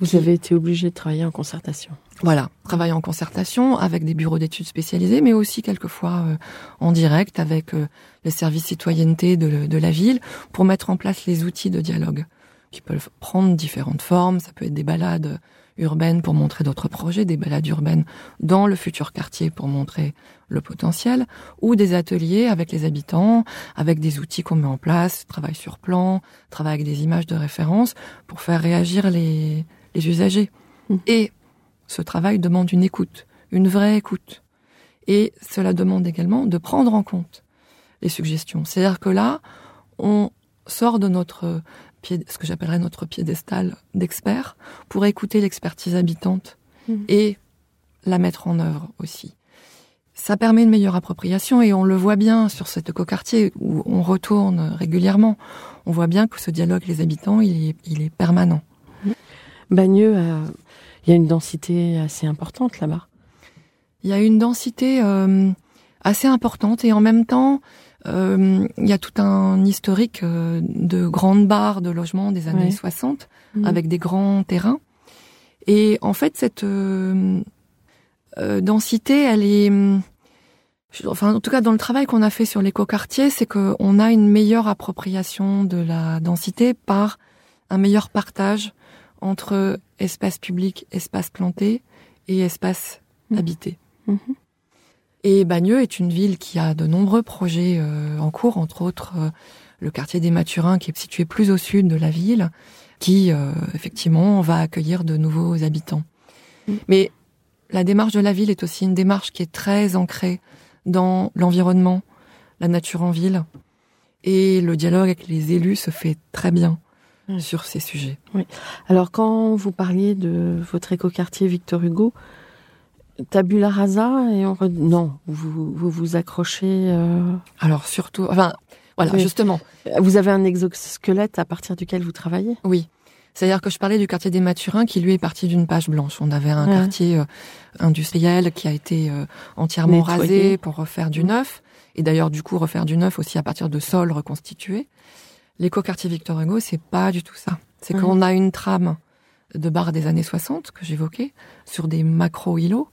Vous qui- avez été obligé de travailler en concertation. Voilà, travailler en concertation avec des bureaux d'études spécialisés, mais aussi quelquefois euh, en direct avec euh, les services citoyenneté de, de la ville pour mettre en place les outils de dialogue qui peuvent prendre différentes formes. Ça peut être des balades urbaines pour montrer d'autres projets, des balades urbaines dans le futur quartier pour montrer le potentiel, ou des ateliers avec les habitants, avec des outils qu'on met en place, travail sur plan, travail avec des images de référence pour faire réagir les, les usagers. Mhm. Et ce travail demande une écoute, une vraie écoute. Et cela demande également de prendre en compte les suggestions. C'est-à-dire que là, on sort de notre pied, ce que j'appellerais notre piédestal d'experts pour écouter l'expertise habitante Mhm. et la mettre en œuvre aussi. ça permet une meilleure appropriation et on le voit bien sur cet écoquartier où on retourne régulièrement. On voit bien que ce dialogue avec les habitants, il est, il est permanent. Bagneux, euh, il y a une densité assez importante là-bas. Il y a une densité euh, assez importante et en même temps, euh, il y a tout un historique euh, de grandes barres de logements des années Ouais. 60 Mhm. avec des grands terrains. Et en fait, cette euh, euh, densité, elle est, enfin, en tout cas, dans le travail qu'on a fait sur l'écoquartier, c'est qu'on a une meilleure appropriation de la densité par un meilleur partage entre espace public, espace planté et espace Mhm. habité. Mhm. Et Bagneux est une ville qui a de nombreux projets euh, en cours, entre autres euh, le quartier des Mathurins qui est situé plus au sud de la ville, qui euh, effectivement va accueillir de nouveaux habitants. Mm. Mais la démarche de la ville est aussi une démarche qui est très ancrée dans l'environnement, la nature en ville, et le dialogue avec les élus se fait très bien Mm. sur ces sujets. Alors, quand vous parliez de votre écoquartier Victor Hugo, tabula rasa et on re- non, vous vous, vous accrochez. euh, Alors surtout, enfin voilà, Oui. justement, Vous avez un exosquelette à partir duquel vous travaillez? Oui. C'est-à-dire que je parlais du quartier des Mathurins qui lui est parti d'une page blanche. On avait un Ouais. quartier euh, industriel qui a été euh, entièrement Nettoyé. rasé pour refaire du Mhm. neuf. Et d'ailleurs, du coup, refaire du neuf aussi à partir de sols reconstitués. L'éco-quartier Victor Hugo, c'est pas du tout ça. C'est Mhm. qu'on a une trame de barres des années 60 que j'évoquais sur des macro-îlots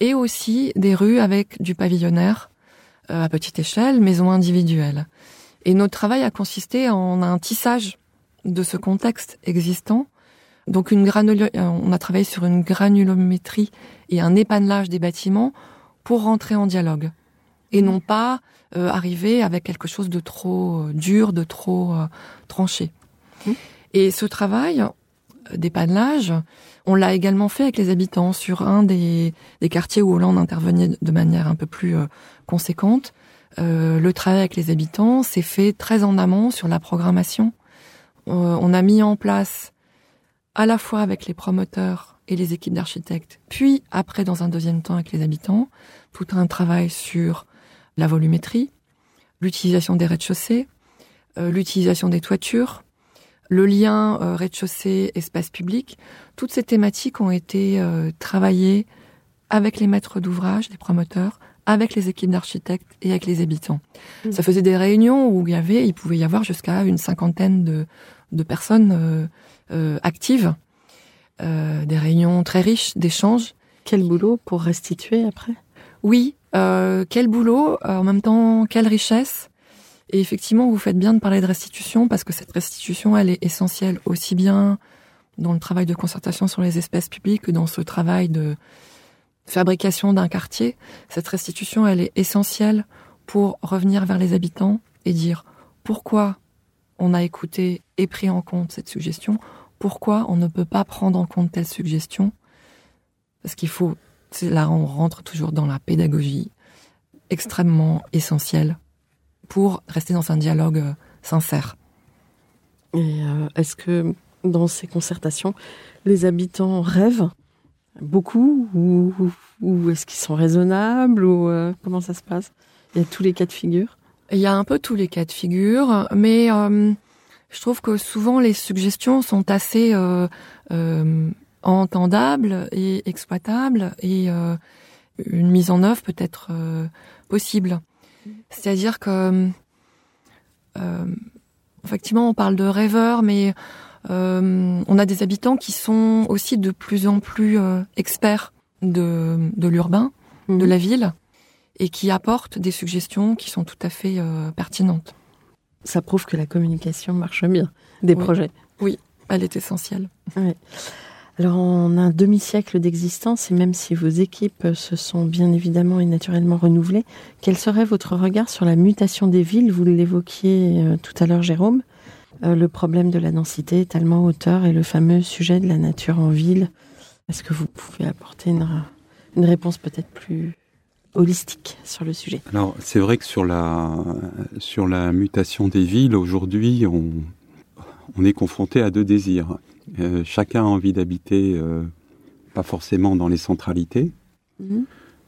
et aussi des rues avec du pavillonnaire euh, à petite échelle, maisons individuelles. Et notre travail a consisté en un tissage de ce contexte existant. Donc une on a travaillé sur une granulométrie et un épanelage des bâtiments pour rentrer en dialogue et non pas euh, arriver avec quelque chose de trop euh, dur, de trop euh, tranché. Mmh. Et ce travail d'épanelage, on l'a également fait avec les habitants sur un des, des quartiers où on intervenait de manière un peu plus conséquente. Euh, le travail avec les habitants s'est fait très en amont sur la programmation. Euh, on a mis en place à la fois avec les promoteurs et les équipes d'architectes, puis après dans un deuxième temps avec les habitants, tout un travail sur la volumétrie, l'utilisation des rez-de-chaussée, euh, l'utilisation des toitures, le lien euh, rez-de-chaussée espace public. Toutes ces thématiques ont été euh, travaillées avec les maîtres d'ouvrage, les promoteurs, avec les équipes d'architectes et avec les habitants. Mhm. Ça faisait des réunions où il y avait, il pouvait y avoir jusqu'à une cinquantaine de, de personnes actives, des réunions très riches d'échanges. Quel boulot pour restituer après? Oui, euh, quel boulot, euh, en même temps quelle richesse. Et effectivement, vous faites bien de parler de restitution parce que cette restitution, elle est essentielle aussi bien dans le travail de concertation sur les espèces publiques que dans ce travail de fabrication d'un quartier. Cette restitution, elle est essentielle pour revenir vers les habitants et dire pourquoi on a écouté et pris en compte cette suggestion, pourquoi on ne peut pas prendre en compte telle suggestion. Parce qu'il faut, là on rentre toujours dans la pédagogie extrêmement essentielle pour rester dans un dialogue euh, sincère. Et euh, est-ce que dans ces concertations, les habitants rêvent beaucoup ou, ou- ou est-ce qu'ils sont raisonnables ou euh, comment ça se passe? Il y a tous les cas de figure? Il y a un peu tous les cas de figure, mais euh, je trouve que souvent les suggestions sont assez entendables et exploitables et euh, une mise en œuvre peut être euh, possible. C'est-à-dire que euh, effectivement on parle de rêveurs, mais on a des habitants qui sont aussi de plus en plus experts de, de l'urbain, de Mhm. la ville, et qui apportent des suggestions qui sont tout à fait pertinentes. Ça prouve que la communication marche bien des Oui. projets. Elle est essentielle. Alors, en un demi-siècle d'existence, et même si vos équipes se sont bien évidemment et naturellement renouvelées, quel serait votre regard sur la mutation des villes? Vous l'évoquiez euh, tout à l'heure, Jérôme. Euh, le problème de la densité, étalement hauteur et le fameux sujet de la nature en ville. Est-ce que vous pouvez apporter une, une réponse peut-être plus holistique sur le sujet? Alors, c'est vrai que sur la, sur la mutation des villes, aujourd'hui, on, on est confronté à deux désirs. Euh, chacun a envie d'habiter, euh, pas forcément dans les centralités, Mhm.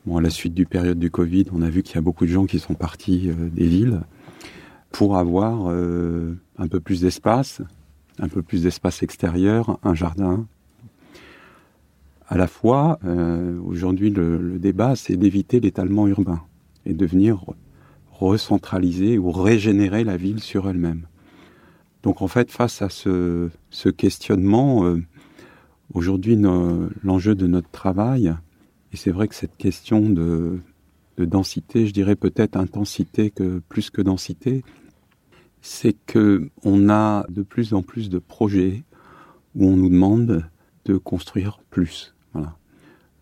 Bon, à la suite du période du Covid, on a vu qu'il y a beaucoup de gens qui sont partis euh, des villes pour avoir un peu plus d'espace, un peu plus d'espace extérieur, un jardin. À la fois, aujourd'hui, le, le débat, c'est d'éviter l'étalement urbain et de venir recentraliser ou régénérer la ville sur elle-même. Donc en fait, face à ce, questionnement, euh, aujourd'hui, l'enjeu de notre travail, et c'est vrai que cette question de, de densité, je dirais peut-être intensité plus que densité, c'est que on a de plus en plus de projets où on nous demande de construire plus.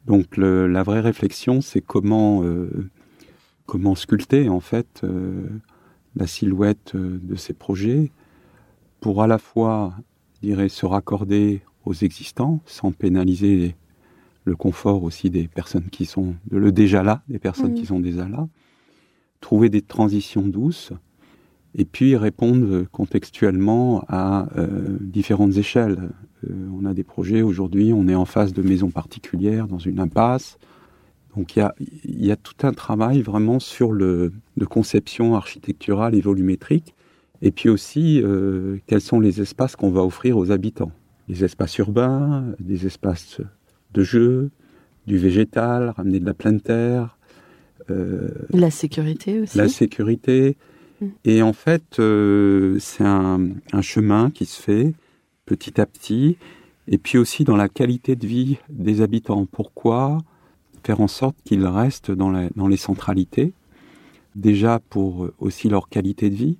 Donc la vraie réflexion, c'est comment euh, sculpter en fait euh, la silhouette de ces projets pour à la fois, je dirais, se raccorder aux existants sans pénaliser le confort aussi des personnes qui sont de le déjà là, des personnes Mhm. qui sont déjà là, trouver des transitions douces et puis répondre contextuellement à euh, différentes échelles. Euh, on a des projets aujourd'hui, on est en face de maisons particulières dans une impasse. Donc il y a, il y a tout un travail vraiment sur le de conception architecturale et volumétrique, et puis aussi euh, quels sont les espaces qu'on va offrir aux habitants? Les espaces urbains, des espaces de jeu, du végétal, ramener de la pleine terre, euh, La sécurité aussi. la sécurité. Mm. Et en fait, euh, c'est un, un chemin qui se fait petit à petit, et puis aussi dans la qualité de vie des habitants. Pourquoi? Faire en sorte qu'ils restent dans, la- dans les centralités Déjà pour aussi leur qualité de vie,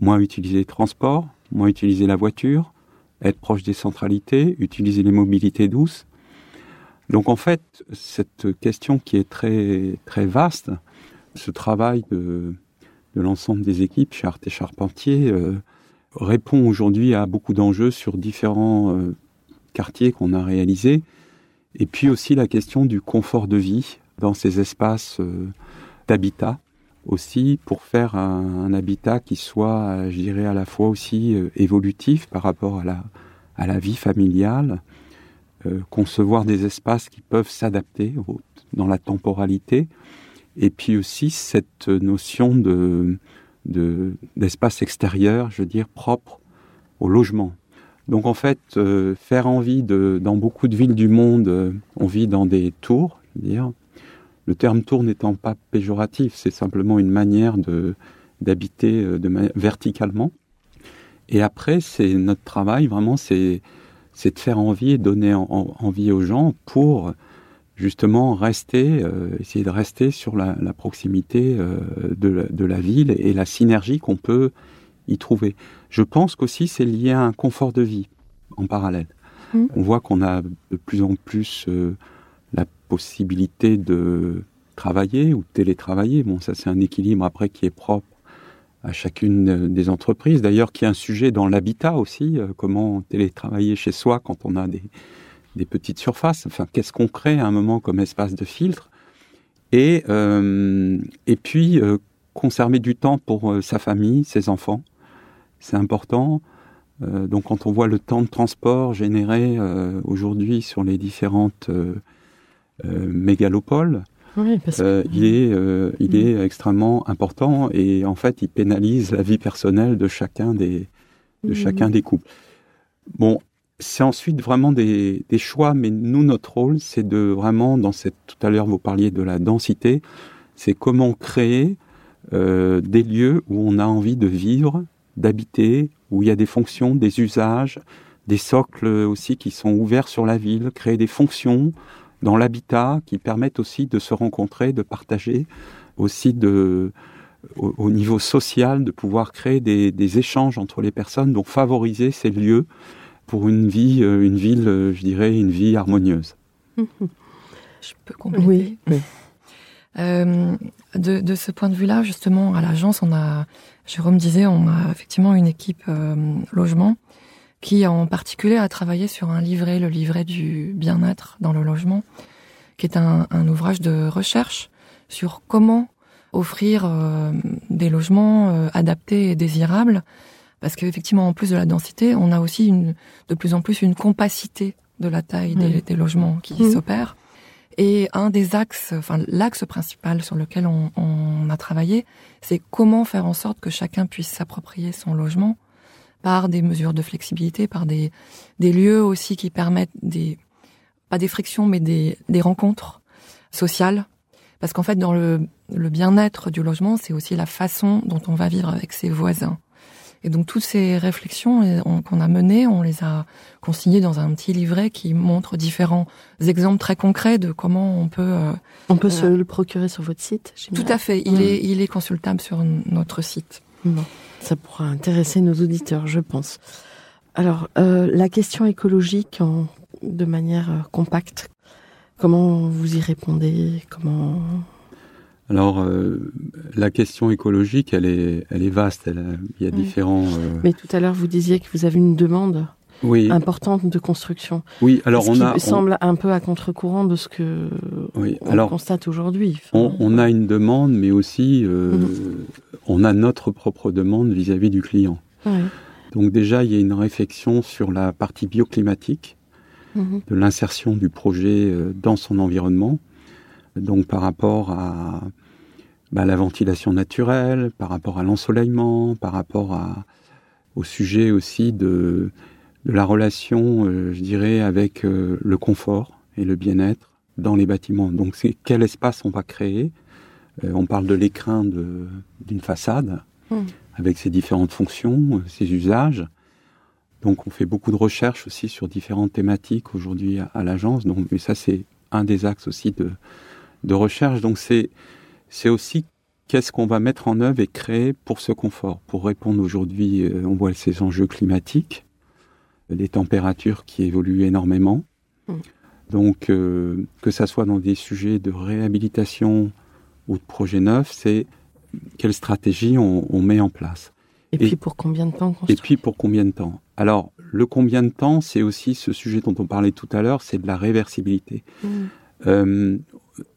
moins utiliser les transports, moins utiliser la voiture, être proche des centralités, utiliser les mobilités douces. Donc en fait, cette question qui est très très vaste, ce travail de, l'ensemble des équipes chez Arte Charpentier euh, répond aujourd'hui à beaucoup d'enjeux sur différents euh, quartiers qu'on a réalisés, et puis aussi la question du confort de vie dans ces espaces euh, d'habitat aussi pour faire un, habitat qui soit, euh, je dirais, à la fois aussi euh, évolutif par rapport à la, à la vie familiale, euh, concevoir des espaces qui peuvent s'adapter dans la temporalité, et puis aussi cette notion de de- d'espace extérieur, je veux dire, propre au logement. Donc en fait, faire envie de, dans beaucoup de villes du monde, on vit dans des tours, je veux dire. Le terme tour n'étant pas péjoratif, c'est simplement une manière de d'habiter euh, de verticalement. Et après, c'est notre travail vraiment, c'est c'est de faire envie et donner en- en- envie aux gens pour justement rester, euh, essayer de rester sur la, la proximité euh, de, la, de la ville et la synergie qu'on peut y trouver. Je pense qu'aussi c'est lié à un confort de vie en parallèle. Mm. On voit qu'on a de plus en plus euh, possibilité de travailler ou télétravailler. Bon, ça c'est un équilibre après qui est propre à chacune euh, des entreprises. D'ailleurs, qui est un sujet dans l'habitat aussi, euh, comment télétravailler chez soi quand on a des, des petites surfaces. Enfin, qu'est-ce qu'on crée à un moment comme espace de filtre? Et euh, et puis conserver du temps pour sa famille, ses enfants, c'est important. Donc, quand on voit le temps de transport généré aujourd'hui sur les différentes euh, mégalopoles, Oui, parce que euh, il est, euh, il est extrêmement important et en fait, il pénalise la vie personnelle de chacun des, de Mhm. chacun des couples. Bon, c'est ensuite vraiment des, des choix, mais nous, notre rôle, c'est de vraiment, dans cette, tout à l'heure, vous parliez de la densité, c'est comment créer euh, des lieux où on a envie de vivre, d'habiter, où il y a des fonctions, des usages, des socles aussi qui sont ouverts sur la ville, créer des fonctions dans l'habitat qui permettent aussi de se rencontrer, de partager, aussi de, au, au niveau social, de pouvoir créer des, des échanges entre les personnes, donc favoriser ces lieux pour une vie, euh, une ville, euh, je dirais, une vie harmonieuse. Je peux compléter. oui, oui. Euh, de, de ce point de vue-là, justement, à l'agence, on a, Jérôme disait, on a effectivement une équipe euh, logement qui, en particulier, a travaillé sur un livret, le livret du bien-être dans le logement, qui est un, un ouvrage de recherche sur comment offrir euh, des logements euh, adaptés et désirables, parce qu'effectivement, en plus de la densité, on a aussi une, de plus en plus une compacité de la taille des, des logements qui Mhm. s'opèrent. Et un des axes, enfin l'axe principal sur lequel on, on a travaillé, c'est comment faire en sorte que chacun puisse s'approprier son logement par des mesures de flexibilité, par des, des lieux aussi qui permettent des, pas des frictions, mais des, des rencontres sociales. Parce qu'en fait, dans le, le bien-être du logement, c'est aussi la façon dont on va vivre avec ses voisins. Et donc toutes ces réflexions euh, qu'on a menées, on les a consignées dans un petit livret qui montre différents exemples très concrets de comment on peut. Euh, on peut se le procurer sur votre site. Tout à fait. Il est il est consultable sur notre site. Ça pourra intéresser nos auditeurs, je pense. Alors, euh, la question écologique en, de manière euh, compacte, comment vous y répondez? Comment? Alors, euh, la question écologique, elle est, elle est vaste. Elle il y a différents. Euh... Mais tout à l'heure, vous disiez que vous avez une demande oui. importante de construction. Oui, alors ce on qui a. semble un peu à contre-courant de ce que Oui, on alors constate aujourd'hui. on, on a une demande, mais aussi euh, Mhm. on a notre propre demande vis-à-vis du client. Ouais. Donc déjà, il y a une réflexion sur la partie bioclimatique Mhm. de l'insertion du projet euh, dans son environnement. Donc par rapport à bah, la ventilation naturelle, par rapport à l'ensoleillement, par rapport à, au sujet aussi de, de la relation, euh, je dirais, avec euh, le confort et le bien-être dans les bâtiments. Donc c'est quel espace on va créer. Euh, on parle de l'écrin de- d'une façade Mhm. avec ses différentes fonctions, euh, ses usages. Donc on fait beaucoup de recherches aussi sur différentes thématiques aujourd'hui à, à l'agence. Donc mais ça c'est un des axes aussi de, de recherche. Donc c'est c'est aussi qu'est-ce qu'on va mettre en œuvre et créer pour ce confort, pour répondre aujourd'hui, euh, on voit ces enjeux climatiques, les températures qui évoluent énormément. Mm. Donc euh, que ça soit dans des sujets de réhabilitation ou de projets neufs, c'est quelle stratégie on- on met en place. Et, Et- puis pour combien de temps Et puis pour combien de temps? Alors, le combien de temps, c'est aussi ce sujet dont on parlait tout à l'heure, c'est de la réversibilité. Mhm. Euh,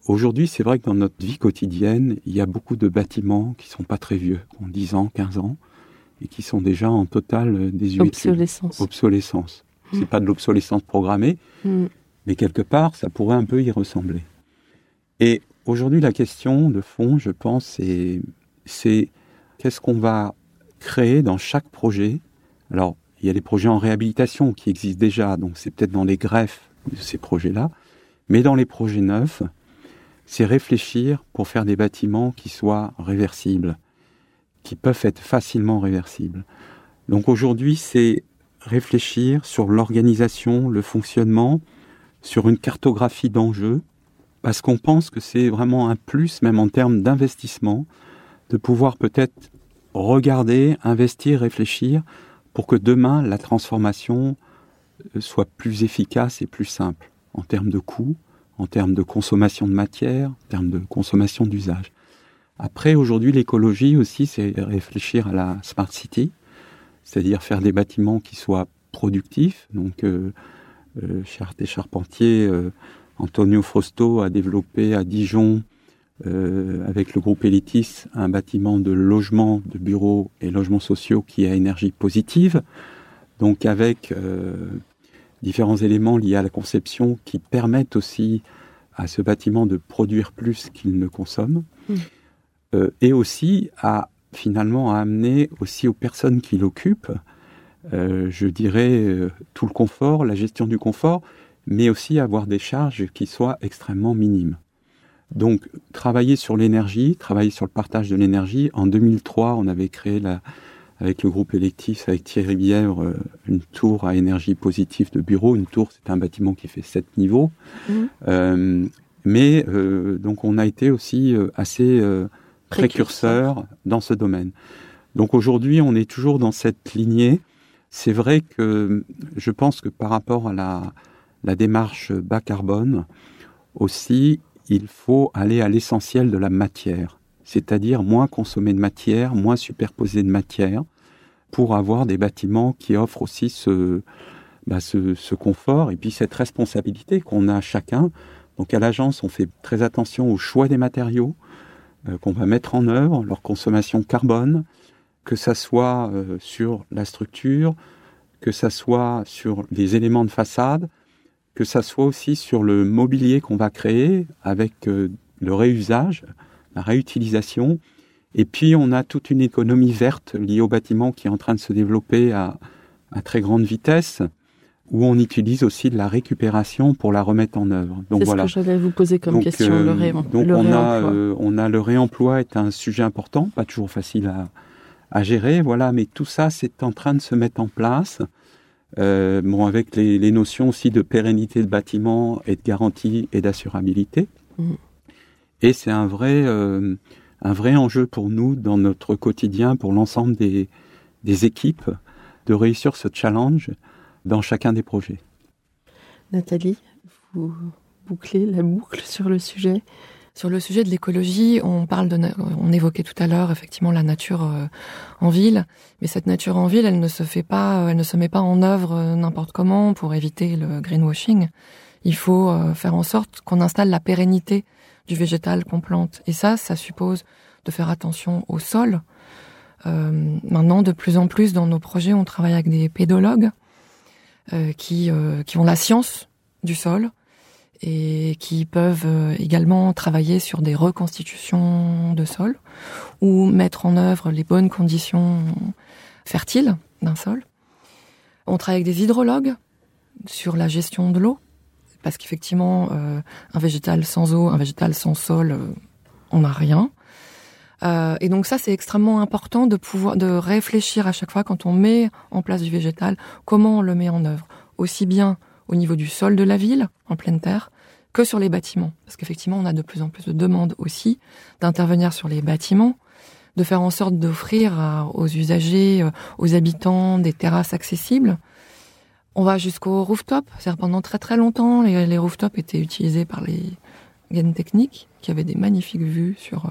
Aujourd'hui, c'est vrai que dans notre vie quotidienne, il y a beaucoup de bâtiments qui sont pas très vieux, qui ont 10 ans, 15 ans, et qui sont déjà en totale euh, désuétude. Obsolescence. Obsolescence. C'est pas de l'obsolescence programmée, Mhm. mais quelque part, ça pourrait un peu y ressembler. Et aujourd'hui, la question de fond, je pense, c'est, c'est qu'est-ce qu'on va créer dans chaque projet? Alors, il y a des projets en réhabilitation qui existent déjà, donc c'est peut-être dans les greffes de ces projets-là. Mais dans les projets neufs, c'est réfléchir pour faire des bâtiments qui soient réversibles, qui peuvent être facilement réversibles. Donc aujourd'hui, c'est réfléchir sur l'organisation, le fonctionnement, sur une cartographie d'enjeux, parce qu'on pense que c'est vraiment un plus, même en termes d'investissement, de pouvoir peut-être regarder, investir, réfléchir, pour que demain, la transformation euh, soit plus efficace et plus simple, en termes de coûts, en termes de consommation de matière, en termes de consommation d'usage. Après, aujourd'hui, l'écologie aussi, c'est réfléchir à la smart city, c'est-à-dire faire des bâtiments qui soient productifs. Donc, euh, euh, euh, Antonio Frosto a développé à Dijon, euh, avec le groupe Elitis, un bâtiment de logement, de bureaux et logements sociaux qui à énergie positive. Donc, avec euh, différents éléments liés à la conception qui permettent aussi à ce bâtiment de produire plus qu'il ne consomme. Mm. Euh, et aussi à finalement à amener aussi aux personnes qui l'occupent, euh, je dirais, euh, tout le confort, la gestion du confort, mais aussi avoir des charges qui soient extrêmement minimes. Donc, travailler sur l'énergie, travailler sur le partage de l'énergie. En 2003, on avait créé la, avec le groupe Electif, avec Thierry Bièvre, une tour à énergie positive de bureau. Une tour, c'est un bâtiment qui fait sept niveaux. Euh, mais euh, donc, on a été aussi assez euh, précurseur dans ce domaine. Donc aujourd'hui, on est toujours dans cette lignée. C'est vrai que je pense que par rapport à la, démarche bas carbone, aussi, il faut aller à l'essentiel de la matière, c'est-à-dire moins consommer de matière, moins superposer de matière, pour avoir des bâtiments qui offrent aussi ce, bah, confort et puis cette responsabilité qu'on a chacun. Donc à l'agence, on fait très attention au choix des matériaux, qu'on va mettre en œuvre, leur consommation carbone, que ça soit euh, sur la structure, que ça soit sur les éléments de façade, que ça soit aussi sur le mobilier qu'on va créer avec euh, le réusage, la réutilisation. Et puis on a toute une économie verte liée au bâtiment qui est en train de se développer à très grande vitesse où on utilise aussi de la récupération pour la remettre en œuvre. Donc voilà. ce que j'allais vous poser comme question. le, ré donc on a, euh, on a le réemploi est un sujet important, pas toujours facile à, à gérer, voilà. Mais tout ça, c'est en train de se mettre en place. Euh, bon, avec les, les, notions aussi de pérennité de bâtiment et de garantie et d'assurabilité. Mmh. Et c'est un vrai, euh, un vrai enjeu pour nous dans notre quotidien, pour l'ensemble des, des équipes, de réussir ce challenge dans chacun des projets. Nathalie, vous bouclez la boucle sur le sujet. Sur le sujet de l'écologie, on parle de, on évoquait tout à l'heure effectivement la nature euh, en ville, mais cette nature en ville, elle ne se fait pas, elle ne se met pas en œuvre euh, n'importe comment pour éviter le greenwashing. Il faut euh, faire en sorte qu'on installe la pérennité du végétal qu'on plante, et ça, ça suppose de faire attention au sol. Euh, maintenant, de plus en plus dans nos projets, on travaille avec des pédologues euh, qui, euh, qui ont la science du sol et qui peuvent euh, également travailler sur des reconstitutions de sol ou mettre en œuvre les bonnes conditions fertiles d'un sol. On travaille avec des hydrologues sur la gestion de l'eau, parce qu'effectivement, euh, un végétal sans eau, un végétal sans sol, on n'a rien. Euh, et donc ça, c'est extrêmement important de pouvoir de réfléchir à chaque fois quand on met en place du végétal, comment on le met en œuvre, aussi bien au niveau du sol de la ville, en pleine terre, que sur les bâtiments. Parce qu'effectivement, on a de plus en plus de demandes aussi d'intervenir sur les bâtiments, de faire en sorte d'offrir aux usagers, euh, aux habitants des terrasses accessibles. On va jusqu'au rooftop. C'est-à-dire pendant très très longtemps, les, les rooftops étaient utilisés par les gaines techniques qui avaient des magnifiques vues sur euh,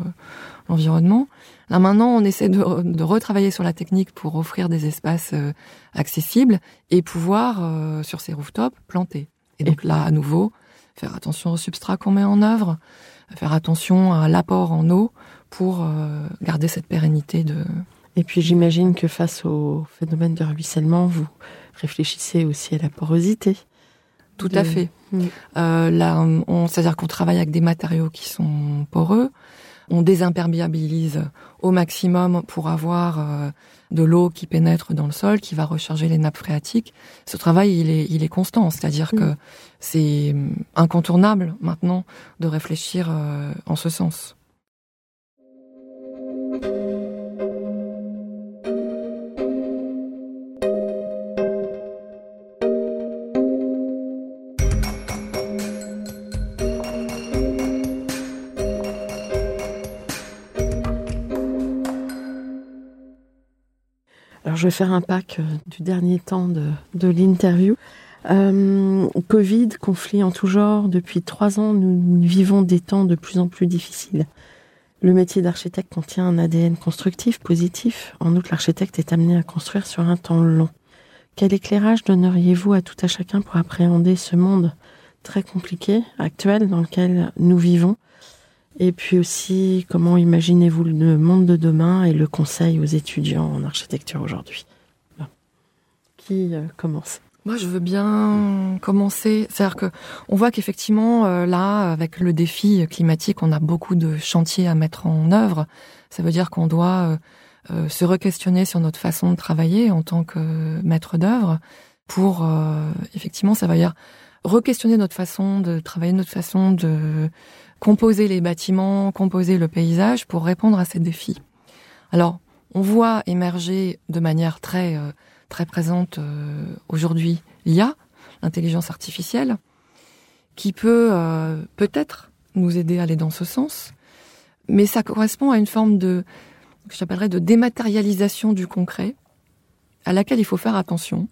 l'environnement. Là maintenant, on essaie de, de, retravailler sur la technique pour offrir des espaces euh, accessibles et pouvoir, euh, sur ces rooftops, planter. Et donc là, à nouveau, faire attention au substrat qu'on met en œuvre, faire attention à l'apport en eau pour garder cette pérennité de... Et puis j'imagine que face au phénomène de ruissellement, vous réfléchissez aussi à la porosité. Tout à fait. Mm. Euh, là, c'est-à-dire qu'on travaille avec des matériaux qui sont poreux. On désimperméabilise au maximum pour avoir euh, de l'eau qui pénètre dans le sol, qui va recharger les nappes phréatiques. Ce travail, il est, il est constant, c'est-à-dire mm. que c'est incontournable maintenant de réfléchir euh, en ce sens. Je vais faire un pack euh, du dernier temps de, de l'interview. Euh, Covid, conflit en tout genre, depuis trois ans, nous vivons des temps de plus en plus difficiles. Le métier d'architecte contient un ADN constructif, positif. En outre, l'architecte est amené à construire sur un temps long. Quel éclairage donneriez-vous à tout à chacun pour appréhender ce monde très compliqué, actuel, dans lequel nous vivons? Et puis aussi, comment imaginez-vous le monde de demain et le conseil aux étudiants en architecture aujourd'hui? Qui euh, commence? Moi, je veux bien commencer. C'est-à-dire que on voit qu'effectivement, euh, là, avec le défi climatique, on a beaucoup de chantiers à mettre en œuvre. Ça veut dire qu'on doit euh, se re-questionner sur notre façon de travailler en tant que maître d'œuvre. Pour effectivement, ça veut dire re-questionner notre façon de travailler, notre façon de composer les bâtiments, composer le paysage pour répondre à ces défis. Alors, on voit émerger de manière très euh, très présente euh, aujourd'hui l'IA, l'intelligence artificielle, qui peut euh, peut-être nous aider à aller dans ce sens, mais ça correspond à une forme de, que j'appellerais de dématérialisation du concret, à laquelle il faut faire attention.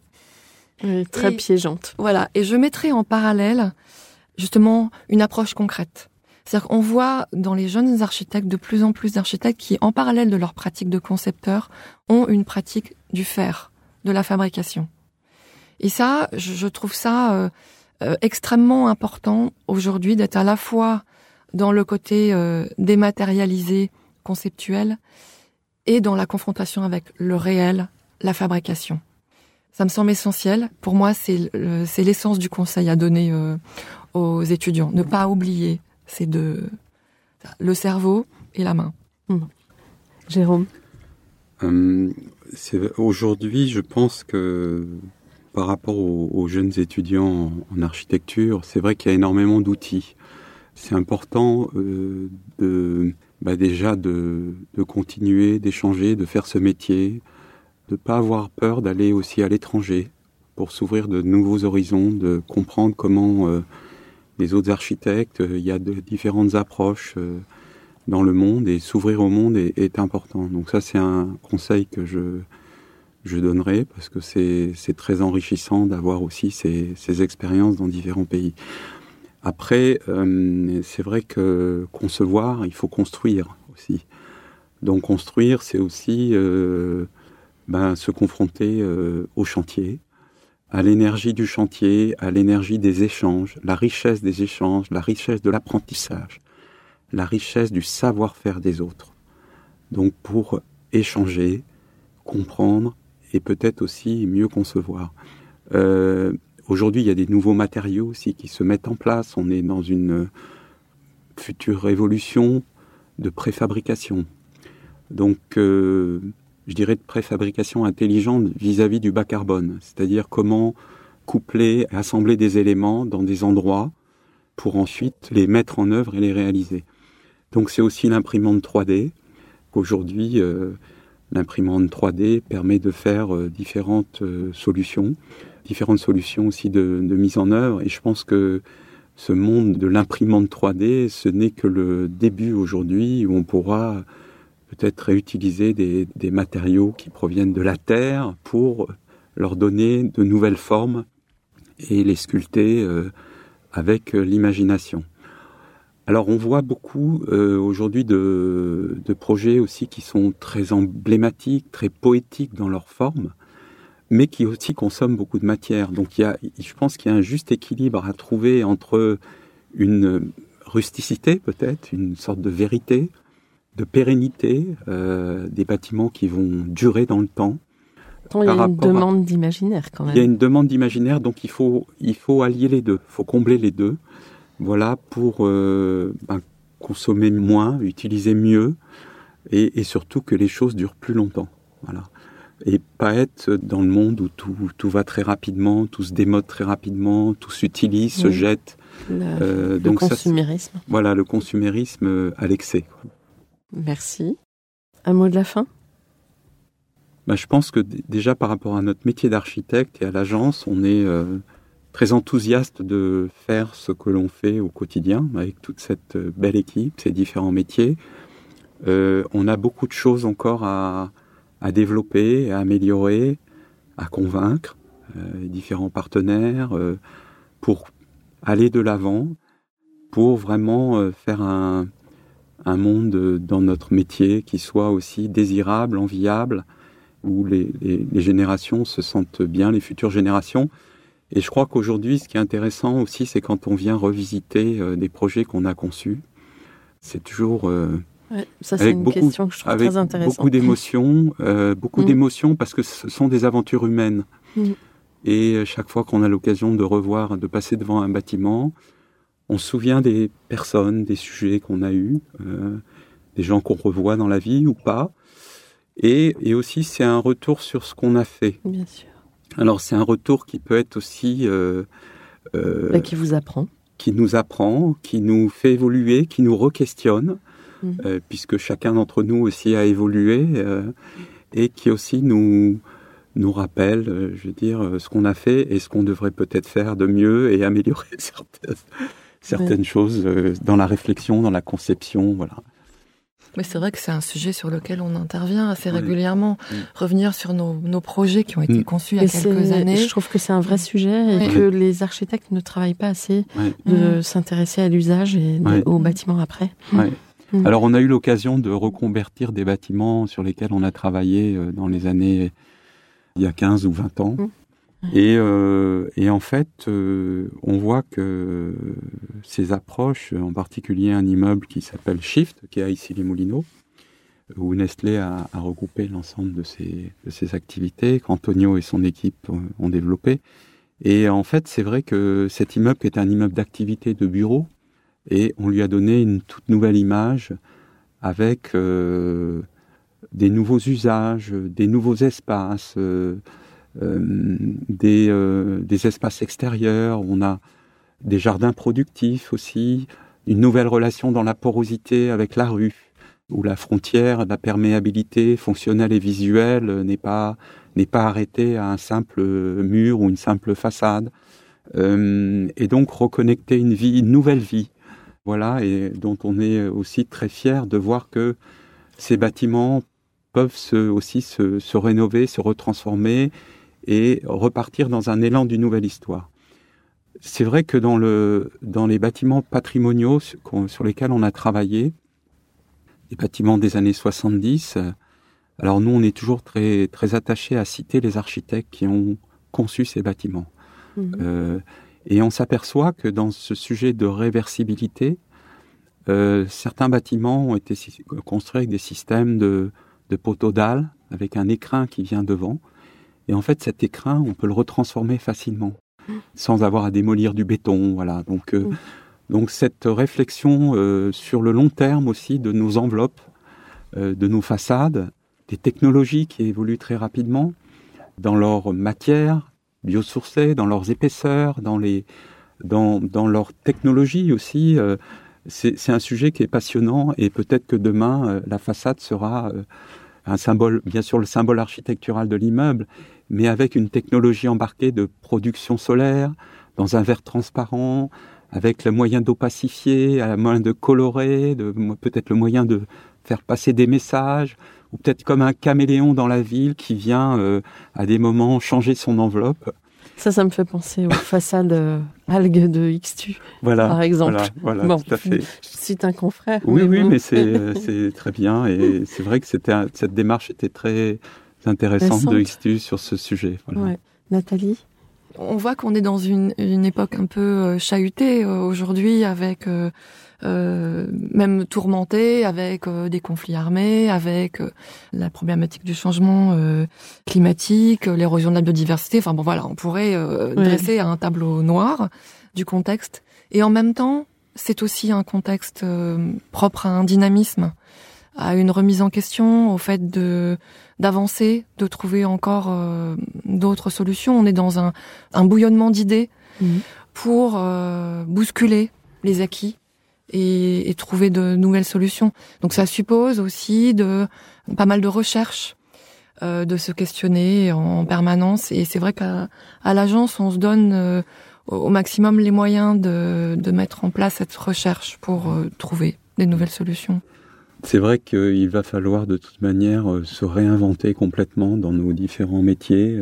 très piégeante. Voilà, et je mettrai en parallèle justement une approche concrète. C'est-à-dire qu'on voit dans les jeunes architectes de plus en plus d'architectes qui, en parallèle de leur pratique de concepteur, ont une pratique du faire, de la fabrication. Et ça, je trouve ça euh, euh, extrêmement important aujourd'hui d'être à la fois dans le côté euh, dématérialisé, conceptuel, et dans la confrontation avec le réel, la fabrication. Ça me semble essentiel. Pour moi, c'est l'essence du conseil à donner euh, aux étudiants. Ne pas oublier ces deux, le cerveau et la main. Hmm. Jérôme euh, Aujourd'hui, je pense que par rapport aux, jeunes étudiants en, architecture, c'est vrai qu'il y a énormément d'outils. C'est important euh, de bah déjà de, de continuer, d'échanger, de faire ce métier, de pas avoir peur d'aller aussi à l'étranger pour s'ouvrir de nouveaux horizons, de comprendre comment euh, les autres architectes, euh, il y a différentes approches euh, dans le monde et s'ouvrir au monde est, important. Donc ça c'est un conseil que je je donnerai parce que c'est très enrichissant d'avoir aussi ces, ces expériences dans différents pays. Après, euh, c'est vrai que concevoir, il faut construire aussi. Donc construire, c'est aussi ben, se confronter au chantier, à l'énergie du chantier, à l'énergie des échanges, la richesse des échanges, la richesse de l'apprentissage, la richesse du savoir-faire des autres. Donc pour échanger, comprendre et peut-être aussi mieux concevoir. Euh, Aujourd'hui, il y a des nouveaux matériaux aussi qui se mettent en place. On est dans une future révolution de préfabrication. Donc, euh, je dirais de préfabrication intelligente vis-à-vis du bas carbone, c'est-à-dire comment coupler, assembler des éléments dans des endroits pour ensuite les mettre en œuvre et les réaliser. Donc c'est aussi l'imprimante 3D. Aujourd'hui, euh, l'imprimante 3D permet de faire euh, différentes euh, solutions, différentes solutions aussi de, de, mise en œuvre. Et je pense que ce monde de l'imprimante 3D, ce n'est que le début aujourd'hui où on pourra peut-être réutiliser des, matériaux qui proviennent de la terre pour leur donner de nouvelles formes et les sculpter euh, avec l'imagination. Alors on voit beaucoup euh, aujourd'hui de, de, projets aussi qui sont très emblématiques, très poétiques dans leur forme, mais qui aussi consomment beaucoup de matière. Donc il y a, je pense qu'il y a un juste équilibre à trouver entre une rusticité peut-être, une sorte de vérité, de pérennité, euh, des bâtiments qui vont durer dans le temps. il y a une demande d'imaginaire quand même. Il y a une demande d'imaginaire, donc il faut, il faut allier les deux, il faut combler les deux. Voilà, pour euh, ben, consommer moins, utiliser mieux, et, et, surtout que les choses durent plus longtemps. Voilà. Et pas être dans le monde où tout, tout va très rapidement, tout se démode très rapidement, tout s'utilise, oui. se jette. Le, euh, le donc consumérisme. Ça, voilà, le consumérisme à l'excès. Merci. Un mot de la fin? Ben, Je pense que déjà par rapport à notre métier d'architecte et à l'agence, on est euh, très enthousiaste de faire ce que l'on fait au quotidien avec toute cette belle équipe, ces différents métiers. Euh, on a beaucoup de choses encore à, développer, à améliorer, à convaincre euh, différents partenaires euh, pour aller de l'avant, pour vraiment euh, faire un, un monde dans notre métier qui soit aussi désirable, enviable, où les, les, les générations se sentent bien, les futures générations. Et je crois qu'aujourd'hui, ce qui est intéressant aussi, c'est quand on vient revisiter euh, des projets qu'on a conçus. C'est toujours euh, ouais, ça, c'est une beaucoup, question que je trouve avec très intéressante. beaucoup d'émotions, euh, beaucoup Mm. d'émotions parce que ce sont des aventures humaines. Mm. Et euh, chaque fois qu'on a l'occasion de revoir, de passer devant un bâtiment, on se souvient des personnes, des sujets qu'on a eus, euh, des gens qu'on revoit dans la vie ou pas. Et, et aussi, c'est un retour sur ce qu'on a fait. Bien sûr. Alors c'est un retour qui peut être aussi euh, euh, Bah, qui vous apprend. qui nous apprend, qui nous fait évoluer, qui nous re-questionne, euh, puisque chacun d'entre nous aussi a évolué, et qui aussi nous nous rappelle, je veux dire, ce qu'on a fait et ce qu'on devrait peut-être faire de mieux et améliorer certaines, certaines choses euh, dans la réflexion, dans la conception, voilà. Mais c'est vrai que c'est un sujet sur lequel on intervient assez régulièrement. Mm. Revenir sur nos, nos projets qui ont été Mm. conçus il y a Et quelques années. Je trouve que c'est un vrai sujet et Oui. que les architectes ne travaillent pas assez de s'intéresser à l'usage et de- Ouais. au bâtiment après. Mm. Alors on a eu l'occasion de reconvertir des bâtiments sur lesquels on a travaillé euh, dans les années il y a 15 ou 20 ans. Et, euh, et en fait, euh, on voit que ces approches, en particulier un immeuble qui s'appelle Shift, qui est à ici les Moulineaux, où Nestlé a, a regroupé l'ensemble de ses, de ses activités, qu'Antonio et son équipe ont développé. Et en fait, c'est vrai que cet immeuble est un immeuble d'activité de bureau, et on lui a donné une toute nouvelle image avec euh, des nouveaux usages, des nouveaux espaces, euh, des, euh, des, espaces extérieurs. On a des jardins productifs aussi, une nouvelle relation dans la porosité avec la rue, où la frontière, la perméabilité fonctionnelle et visuelle n'est pas n'est pas arrêtée à un simple mur ou une simple façade. Euh, et donc reconnecter une vie, une nouvelle vie voilà, et dont on est aussi très fier de voir que ces bâtiments peuvent aussi se, rénover, se retransformer et repartir dans un élan d'une nouvelle histoire. C'est vrai que dans, le, dans les bâtiments patrimoniaux sur lesquels on a travaillé, les bâtiments des années 70, alors nous on est toujours très, très attachés à citer les architectes qui ont conçu ces bâtiments. Mmh. Euh, et on s'aperçoit que dans ce sujet de réversibilité, euh, certains bâtiments ont été construits avec des systèmes de, de poteaux dalles, avec un écrin qui vient devant. Et en fait, cet écrin, on peut le retransformer facilement, sans avoir à démolir du béton. Voilà. Donc, euh, donc cette réflexion euh, sur le long terme aussi de nos enveloppes, euh, de nos façades, des technologies qui évoluent très rapidement dans leur matière, biosourcés, dans leurs épaisseurs, dans, les, dans, dans leur technologie aussi. C'est un sujet qui est passionnant et peut-être que demain, la façade sera un symbole, bien sûr le symbole architectural de l'immeuble, mais avec une technologie embarquée de production solaire, dans un verre transparent, avec le moyen d'opacifier, le moyen de colorer, peut-être le moyen de faire passer des messages ou peut-être comme un caméléon dans la ville qui vient euh, à des moments changer son enveloppe. Ça, ça me fait penser aux façades euh, algues de Xtu, voilà, par exemple. Voilà, voilà tout à fait. Je cite un confrère. Oui, oui, mais c'est très bien et c'est vrai que c'était cette démarche était très intéressante de Xtu sur ce sujet. Voilà. Ouais. Nathalie? On voit qu'on est dans une, une, époque un peu euh, chahutée euh, aujourd'hui avec euh, euh, même tourmentée avec euh, des conflits armés, avec la problématique du changement climatique, l'érosion de la biodiversité. Enfin bon voilà, on pourrait oui. dresser un tableau noir du contexte. Et en même temps, c'est aussi un contexte propre à un dynamisme, à une remise en question, au fait de d'avancer, de trouver encore euh, d'autres solutions. On est dans un, un bouillonnement d'idées mmh. pour euh, bousculer les acquis et, trouver de nouvelles solutions. Donc ça suppose aussi de pas mal de recherches, euh, de se questionner en permanence. Et c'est vrai qu'à l'agence, on se donne euh, au maximum les moyens de, mettre en place cette recherche pour euh, trouver des nouvelles solutions. C'est vrai qu'il va falloir de toute manière euh, se réinventer complètement dans nos différents métiers,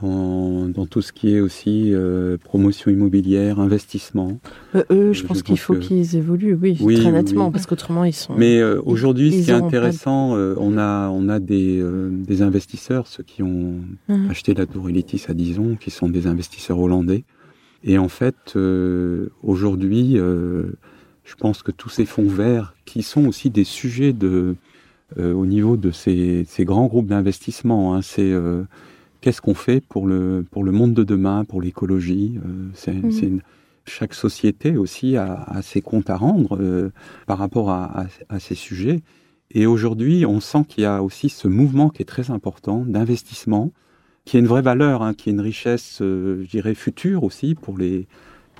dans, dans, tout ce qui est aussi euh, promotion immobilière, investissement. Euh, eux, je, je pense qu'il faut que... qu'ils évoluent, oui, oui très nettement, oui. parce qu'autrement ils sont. Mais euh, aujourd'hui, ce qui est intéressant, pas... on a on a des, des investisseurs, ceux qui ont mmh. acheté la Tour Elitis à Dijon, qui sont des investisseurs hollandais. Et en fait, aujourd'hui je pense que tous ces fonds verts, qui sont aussi des sujets de, euh, au niveau de ces, ces grands groupes d'investissement, hein, c'est euh, qu'est-ce qu'on fait pour le, pour le monde de demain, pour l'écologie. Euh, c'est, mmh. une, chaque société aussi a, a, ses comptes à rendre euh, par rapport à, à, à, ces sujets. Et aujourd'hui, on sent qu'il y a aussi ce mouvement qui est très important d'investissement, qui est une vraie valeur, hein, qui est une richesse, euh, je dirais, future aussi pour les,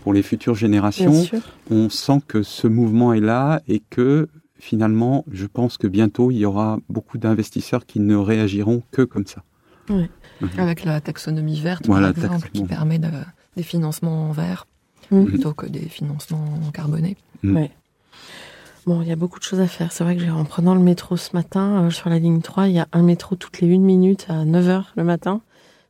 pour les futures générations. On sent que ce mouvement est là et que finalement, je pense que bientôt, il y aura beaucoup d'investisseurs qui ne réagiront que comme ça. Oui. Mmh. Avec la taxonomie verte, voilà, par exemple, qui permet de, des financements en vert mmh. plutôt que des financements carbonés. Mmh. Ouais. Bon, il y a beaucoup de choses à faire. C'est vrai que en prenant le métro ce matin, euh, sur la ligne 3, il y a un métro toutes les une minute à 9 heures le matin.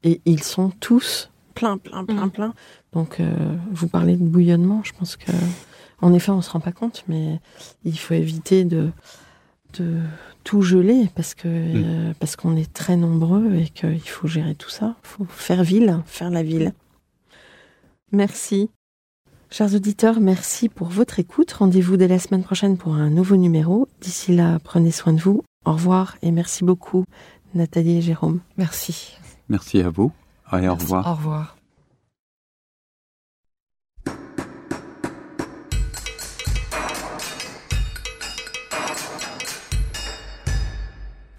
Et ils sont tous plein, plein, plein, plein. Donc, euh, vous parlez de bouillonnement, je pense que, en effet, on se rend pas compte, mais il faut éviter de, de tout geler parce que mmh. euh, parce qu'on est très nombreux et qu'il faut gérer tout ça. Il faut faire ville, faire la ville. Merci. Chers auditeurs, merci pour votre écoute. Rendez-vous dès la semaine prochaine pour un nouveau numéro. D'ici là, prenez soin de vous. Au revoir et merci beaucoup, Nathalie et Jérôme. Merci. Merci à vous. Allez, au Merci. revoir. Au revoir.